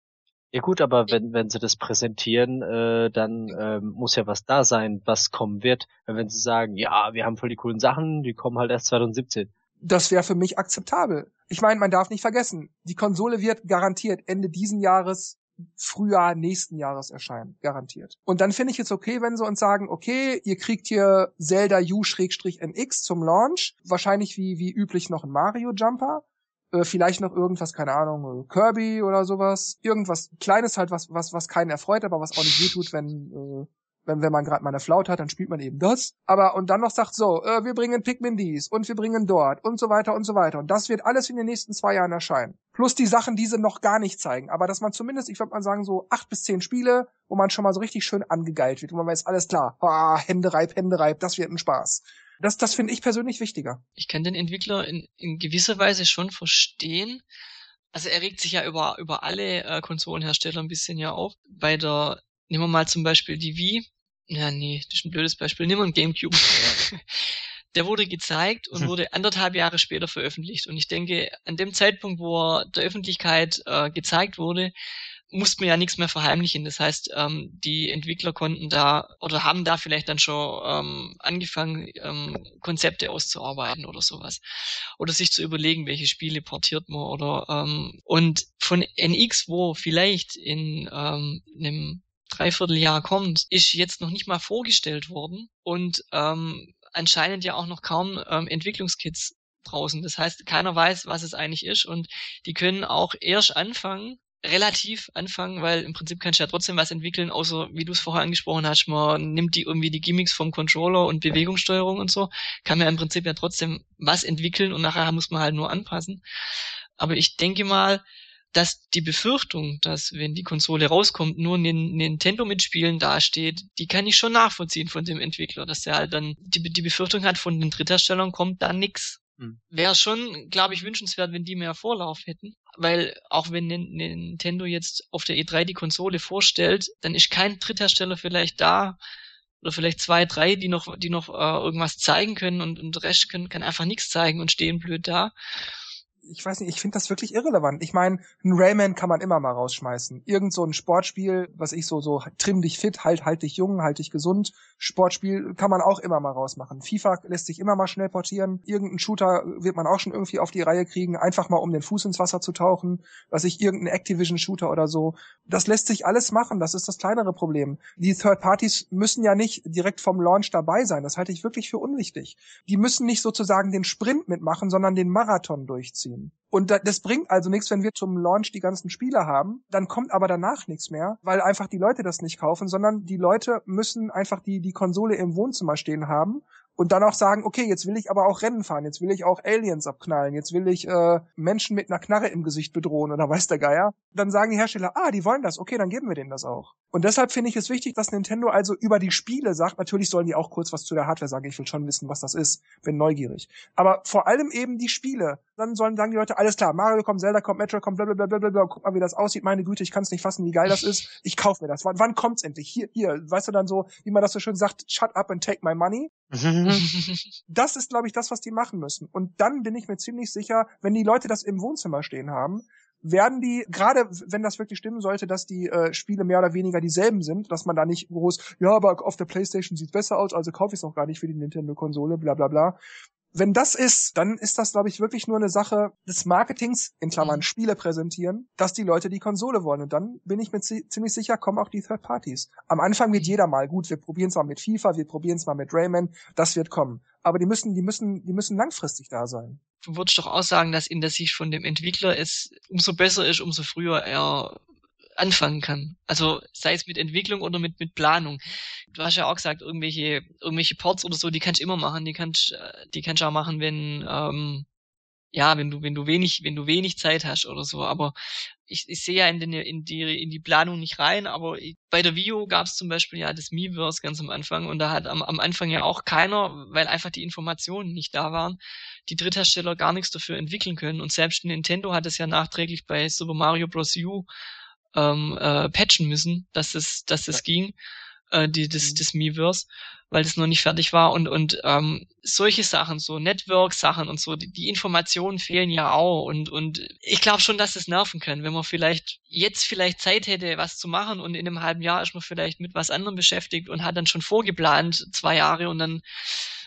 Ja gut, aber wenn, wenn sie das präsentieren, äh, dann ähm, muss ja was da sein, was kommen wird. Wenn sie sagen, ja, wir haben voll die coolen Sachen, die kommen halt erst 2017. Das wäre für mich akzeptabel. Ich meine, man darf nicht vergessen, die Konsole wird garantiert Ende diesen Jahres Frühjahr nächsten Jahres erscheinen, garantiert. Und dann finde ich es okay, wenn sie uns sagen, okay, ihr kriegt hier Zelda U-NX zum Launch, wahrscheinlich wie, wie üblich noch ein Mario Jumper, äh, vielleicht noch irgendwas, keine Ahnung, Kirby oder sowas, irgendwas Kleines halt, was, was, was keinen erfreut, aber was auch nicht gut tut, wenn, äh, wenn, wenn man gerade mal eine Flaut hat, dann spielt man eben das. Aber und dann noch sagt so, äh, wir bringen Pikmin dies und wir bringen dort und so weiter und so weiter. Und das wird alles in den nächsten zwei Jahren erscheinen. Plus die Sachen, die sie noch gar nicht zeigen. Aber dass man zumindest, ich würde mal sagen, so acht bis zehn Spiele, wo man schon mal so richtig schön angegeilt wird, wo man weiß, alles klar, ah, Hände reib, Hände reib, das wird ein Spaß. Das, das finde ich persönlich wichtiger. Ich kann den Entwickler in, in gewisser Weise schon verstehen. Also er regt sich ja über, über alle äh, Konsolenhersteller ein bisschen ja auf. Bei der, nehmen wir mal zum Beispiel die Wii, ja, nee, das ist ein blödes Beispiel. Nimm mal einen Gamecube. (laughs) der wurde gezeigt und hm. wurde anderthalb Jahre später veröffentlicht. Und ich denke, an dem Zeitpunkt, wo er der Öffentlichkeit äh, gezeigt wurde, musste man ja nichts mehr verheimlichen. Das heißt, ähm, die Entwickler konnten da oder haben da vielleicht dann schon ähm, angefangen, ähm, Konzepte auszuarbeiten oder sowas. Oder sich zu überlegen, welche Spiele portiert man oder ähm, und von NX, wo vielleicht in ähm, einem Dreivierteljahr kommt, ist jetzt noch nicht mal vorgestellt worden und ähm, anscheinend ja auch noch kaum ähm, Entwicklungskits draußen. Das heißt, keiner weiß, was es eigentlich ist und die können auch erst anfangen, relativ anfangen, weil im Prinzip kannst du ja trotzdem was entwickeln, außer wie du es vorher angesprochen hast, man nimmt die irgendwie die Gimmicks vom Controller und Bewegungssteuerung und so, kann man ja im Prinzip ja trotzdem was entwickeln und nachher muss man halt nur anpassen. Aber ich denke mal, dass die Befürchtung, dass wenn die Konsole rauskommt, nur Nintendo mitspielen dasteht, die kann ich schon nachvollziehen von dem Entwickler, dass er halt dann die, die Befürchtung hat, von den Drittherstellern kommt da nix. Hm. Wäre schon, glaube ich, wünschenswert, wenn die mehr Vorlauf hätten. Weil auch wenn Nintendo jetzt auf der E3 die Konsole vorstellt, dann ist kein Dritthersteller vielleicht da, oder vielleicht zwei, drei, die noch, die noch äh, irgendwas zeigen können und, und der Rest können, kann einfach nichts zeigen und stehen blöd da ich weiß nicht, ich finde das wirklich irrelevant. Ich meine, ein Rayman kann man immer mal rausschmeißen. Irgend so ein Sportspiel, was ich so, so trimm dich fit, halt, halt dich jung, halt dich gesund. Sportspiel kann man auch immer mal rausmachen. FIFA lässt sich immer mal schnell portieren. Irgendein Shooter wird man auch schon irgendwie auf die Reihe kriegen, einfach mal um den Fuß ins Wasser zu tauchen. Was ich, irgendein Activision-Shooter oder so. Das lässt sich alles machen. Das ist das kleinere Problem. Die Third Parties müssen ja nicht direkt vom Launch dabei sein. Das halte ich wirklich für unwichtig. Die müssen nicht sozusagen den Sprint mitmachen, sondern den Marathon durchziehen. Und das bringt also nichts, wenn wir zum Launch die ganzen Spiele haben, dann kommt aber danach nichts mehr, weil einfach die Leute das nicht kaufen, sondern die Leute müssen einfach die, die Konsole im Wohnzimmer stehen haben und dann auch sagen, okay, jetzt will ich aber auch Rennen fahren, jetzt will ich auch Aliens abknallen, jetzt will ich äh, Menschen mit einer Knarre im Gesicht bedrohen oder (laughs) weiß der Geier. Dann sagen die Hersteller, ah, die wollen das, okay, dann geben wir denen das auch. Und deshalb finde ich es wichtig, dass Nintendo also über die Spiele sagt, natürlich sollen die auch kurz was zu der Hardware sagen, ich will schon wissen, was das ist, bin neugierig. Aber vor allem eben die Spiele. Dann sollen sagen die Leute, alles klar, Mario kommt, Zelda kommt, Metro kommt, blablabla, blablabla, guck mal, wie das aussieht, meine Güte, ich kann es nicht fassen, wie geil das ist, ich kauf mir das. Wann, wann kommt's endlich? Hier, hier, weißt du dann so, wie man das so schön sagt, shut up and take my money. (laughs) das ist, glaube ich, das, was die machen müssen. Und dann bin ich mir ziemlich sicher, wenn die Leute das im Wohnzimmer stehen haben, werden die, gerade wenn das wirklich stimmen sollte, dass die äh, Spiele mehr oder weniger dieselben sind, dass man da nicht groß, ja, aber auf der Playstation sieht's besser aus, also kaufe ich es auch gar nicht für die Nintendo-Konsole, bla bla bla. Wenn das ist, dann ist das, glaube ich, wirklich nur eine Sache des Marketings, in Klammern mhm. Spiele präsentieren, dass die Leute die Konsole wollen. Und dann bin ich mir ziemlich sicher, kommen auch die Third Parties. Am Anfang wird mhm. jeder mal, gut, wir probieren es mal mit FIFA, wir probieren es mal mit Rayman, das wird kommen. Aber die müssen, die müssen, die müssen langfristig da sein. Du würdest doch auch sagen, dass in der Sicht von dem Entwickler es umso besser ist, umso früher er anfangen kann. Also sei es mit Entwicklung oder mit, mit Planung. Du hast ja auch gesagt, irgendwelche, irgendwelche Ports oder so, die kannst du immer machen, die kannst, äh, die kannst du auch machen, wenn, ähm, ja, wenn du, wenn du wenig, wenn du wenig Zeit hast oder so. Aber ich, ich sehe ja in, den, in, die, in die Planung nicht rein, aber bei der Vio gab es zum Beispiel ja das Miiverse ganz am Anfang und da hat am, am Anfang ja auch keiner, weil einfach die Informationen nicht da waren, die Dritthersteller gar nichts dafür entwickeln können. Und selbst Nintendo hat es ja nachträglich bei Super Mario Bros. U ähm, äh, patchen müssen, dass es, dass es ging, äh, die, das, mhm. das Miiverse, weil das noch nicht fertig war. Und, und ähm, solche Sachen, so Network-Sachen und so, die, die Informationen fehlen ja auch. Und, und ich glaube schon, dass es nerven kann, wenn man vielleicht jetzt vielleicht Zeit hätte, was zu machen und in einem halben Jahr ist man vielleicht mit was anderem beschäftigt und hat dann schon vorgeplant, zwei Jahre und dann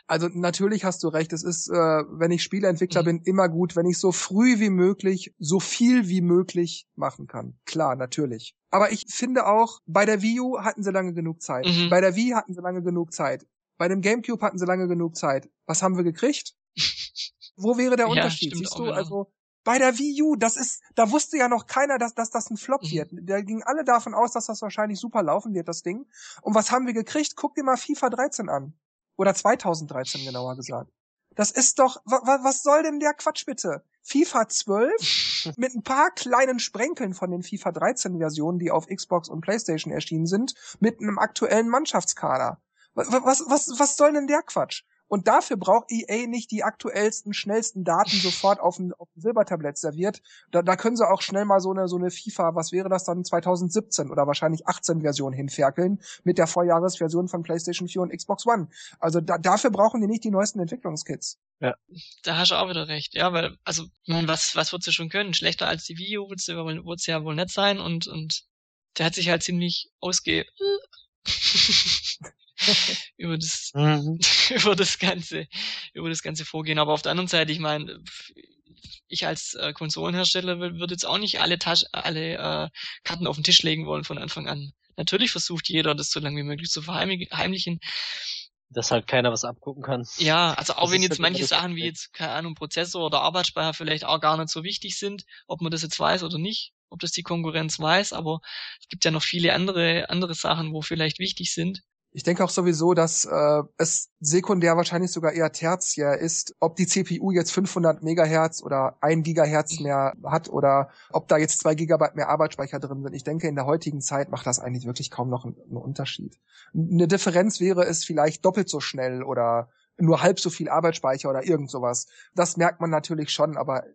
also natürlich hast du recht, es ist, äh, wenn ich Spieleentwickler mhm. bin, immer gut, wenn ich so früh wie möglich, so viel wie möglich machen kann. Klar, natürlich. Aber ich finde auch, bei der Wii U hatten sie lange genug Zeit. Mhm. Bei der Wii hatten sie lange genug Zeit. Bei dem GameCube hatten sie lange genug Zeit. Was haben wir gekriegt? (laughs) Wo wäre der Unterschied? Ja, Siehst du, also bei der Wii U, das ist, da wusste ja noch keiner, dass, dass das ein Flop mhm. wird. Da gingen alle davon aus, dass das wahrscheinlich super laufen wird, das Ding. Und was haben wir gekriegt? Guck dir mal FIFA 13 an. Oder 2013 genauer gesagt. Das ist doch, wa, was soll denn der Quatsch bitte? FIFA 12 (laughs) mit ein paar kleinen Sprenkeln von den FIFA 13 Versionen, die auf Xbox und PlayStation erschienen sind, mit einem aktuellen Mannschaftskader. Was, was, was, was soll denn der Quatsch? Und dafür braucht EA nicht die aktuellsten, schnellsten Daten sofort auf ein, auf ein Silbertablett serviert. Da, da können sie auch schnell mal so eine, so eine FIFA, was wäre das dann, 2017 oder wahrscheinlich 18 Version hinferkeln mit der Vorjahresversion von PlayStation 4 und Xbox One. Also da, dafür brauchen die nicht die neuesten Entwicklungskits. Ja. Da hast du auch wieder recht. Ja, weil, also, man, was, was wird sie schon können? Schlechter als die Wii U wird sie ja wohl nett sein und, und der hat sich halt ziemlich ausge... (laughs) (laughs) (laughs) über das mhm. (laughs) über das ganze über das ganze Vorgehen. Aber auf der anderen Seite, ich meine, ich als äh, Konsolenhersteller würde jetzt auch nicht alle Tasch alle äh, Karten auf den Tisch legen wollen von Anfang an. Natürlich versucht jeder, das so lange wie möglich zu verheimlichen. Dass halt keiner was abgucken kann. Ja, also auch das wenn jetzt halt manche Sachen wie jetzt, keine Ahnung, Prozessor oder Arbeitsspeicher vielleicht auch gar nicht so wichtig sind, ob man das jetzt weiß oder nicht, ob das die Konkurrenz weiß, aber es gibt ja noch viele andere, andere Sachen, wo vielleicht wichtig sind. Ich denke auch sowieso, dass äh, es sekundär wahrscheinlich sogar eher tertiär ist, ob die CPU jetzt 500 Megahertz oder 1 Gigahertz mehr hat oder ob da jetzt 2 Gigabyte mehr Arbeitsspeicher drin sind. Ich denke, in der heutigen Zeit macht das eigentlich wirklich kaum noch einen, einen Unterschied. Eine Differenz wäre es vielleicht doppelt so schnell oder nur halb so viel Arbeitsspeicher oder irgend sowas. Das merkt man natürlich schon, aber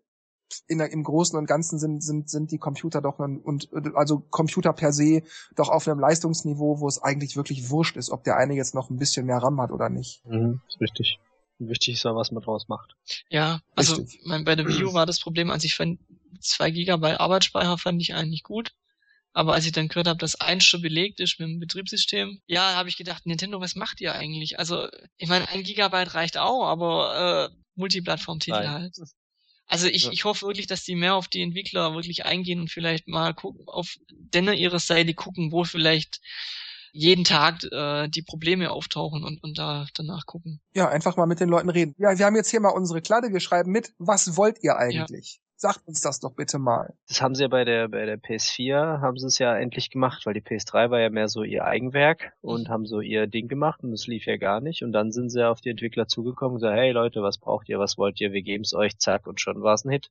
in, im Großen und Ganzen sind, sind, sind die Computer doch ein, und also Computer per se doch auf einem Leistungsniveau, wo es eigentlich wirklich wurscht ist, ob der eine jetzt noch ein bisschen mehr RAM hat oder nicht. Mhm, ist richtig. Wichtig ist ja, was man draus macht. Ja, also mein, bei der View war das Problem, als ich fand, zwei Gigabyte Arbeitsspeicher fand ich eigentlich gut. Aber als ich dann gehört habe, dass eins schon belegt ist mit dem Betriebssystem, ja, habe ich gedacht, Nintendo, was macht ihr eigentlich? Also, ich meine, ein Gigabyte reicht auch, aber äh, Multiplattform-Titel halt. Also ich, ja. ich hoffe wirklich, dass die mehr auf die Entwickler wirklich eingehen und vielleicht mal gucken, auf denner ihrer Seite gucken, wo vielleicht jeden Tag äh, die Probleme auftauchen und, und da danach gucken. Ja, einfach mal mit den Leuten reden. Ja, wir haben jetzt hier mal unsere Kladde, wir schreiben mit, was wollt ihr eigentlich? Sagt uns das doch bitte mal. Das haben sie ja bei der, bei der PS4, haben sie es ja endlich gemacht, weil die PS3 war ja mehr so ihr Eigenwerk und mhm. haben so ihr Ding gemacht und es lief ja gar nicht. Und dann sind sie ja auf die Entwickler zugekommen und gesagt, hey Leute, was braucht ihr, was wollt ihr, wir geben's euch, zack, und schon war's ein Hit.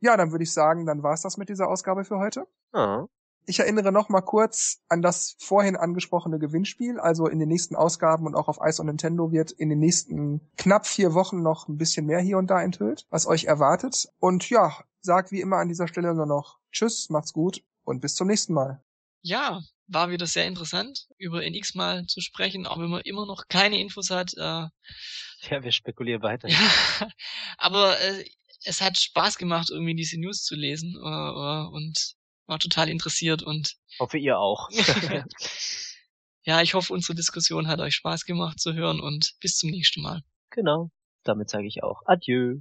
Ja, dann würde ich sagen, dann war's das mit dieser Ausgabe für heute. Ah. Ich erinnere noch mal kurz an das vorhin angesprochene Gewinnspiel. Also in den nächsten Ausgaben und auch auf Ice und Nintendo wird in den nächsten knapp vier Wochen noch ein bisschen mehr hier und da enthüllt, was euch erwartet. Und ja, sag wie immer an dieser Stelle nur noch Tschüss, macht's gut und bis zum nächsten Mal. Ja, war wieder sehr interessant, über NX mal zu sprechen, auch wenn man immer noch keine Infos hat. Äh, ja, wir spekulieren weiter. Ja, (laughs) aber äh, es hat Spaß gemacht, irgendwie diese News zu lesen äh, äh und war total interessiert und hoffe ihr auch. (laughs) (laughs) ja, ich hoffe, unsere Diskussion hat euch Spaß gemacht zu hören und bis zum nächsten Mal. Genau. Damit sage ich auch Adieu.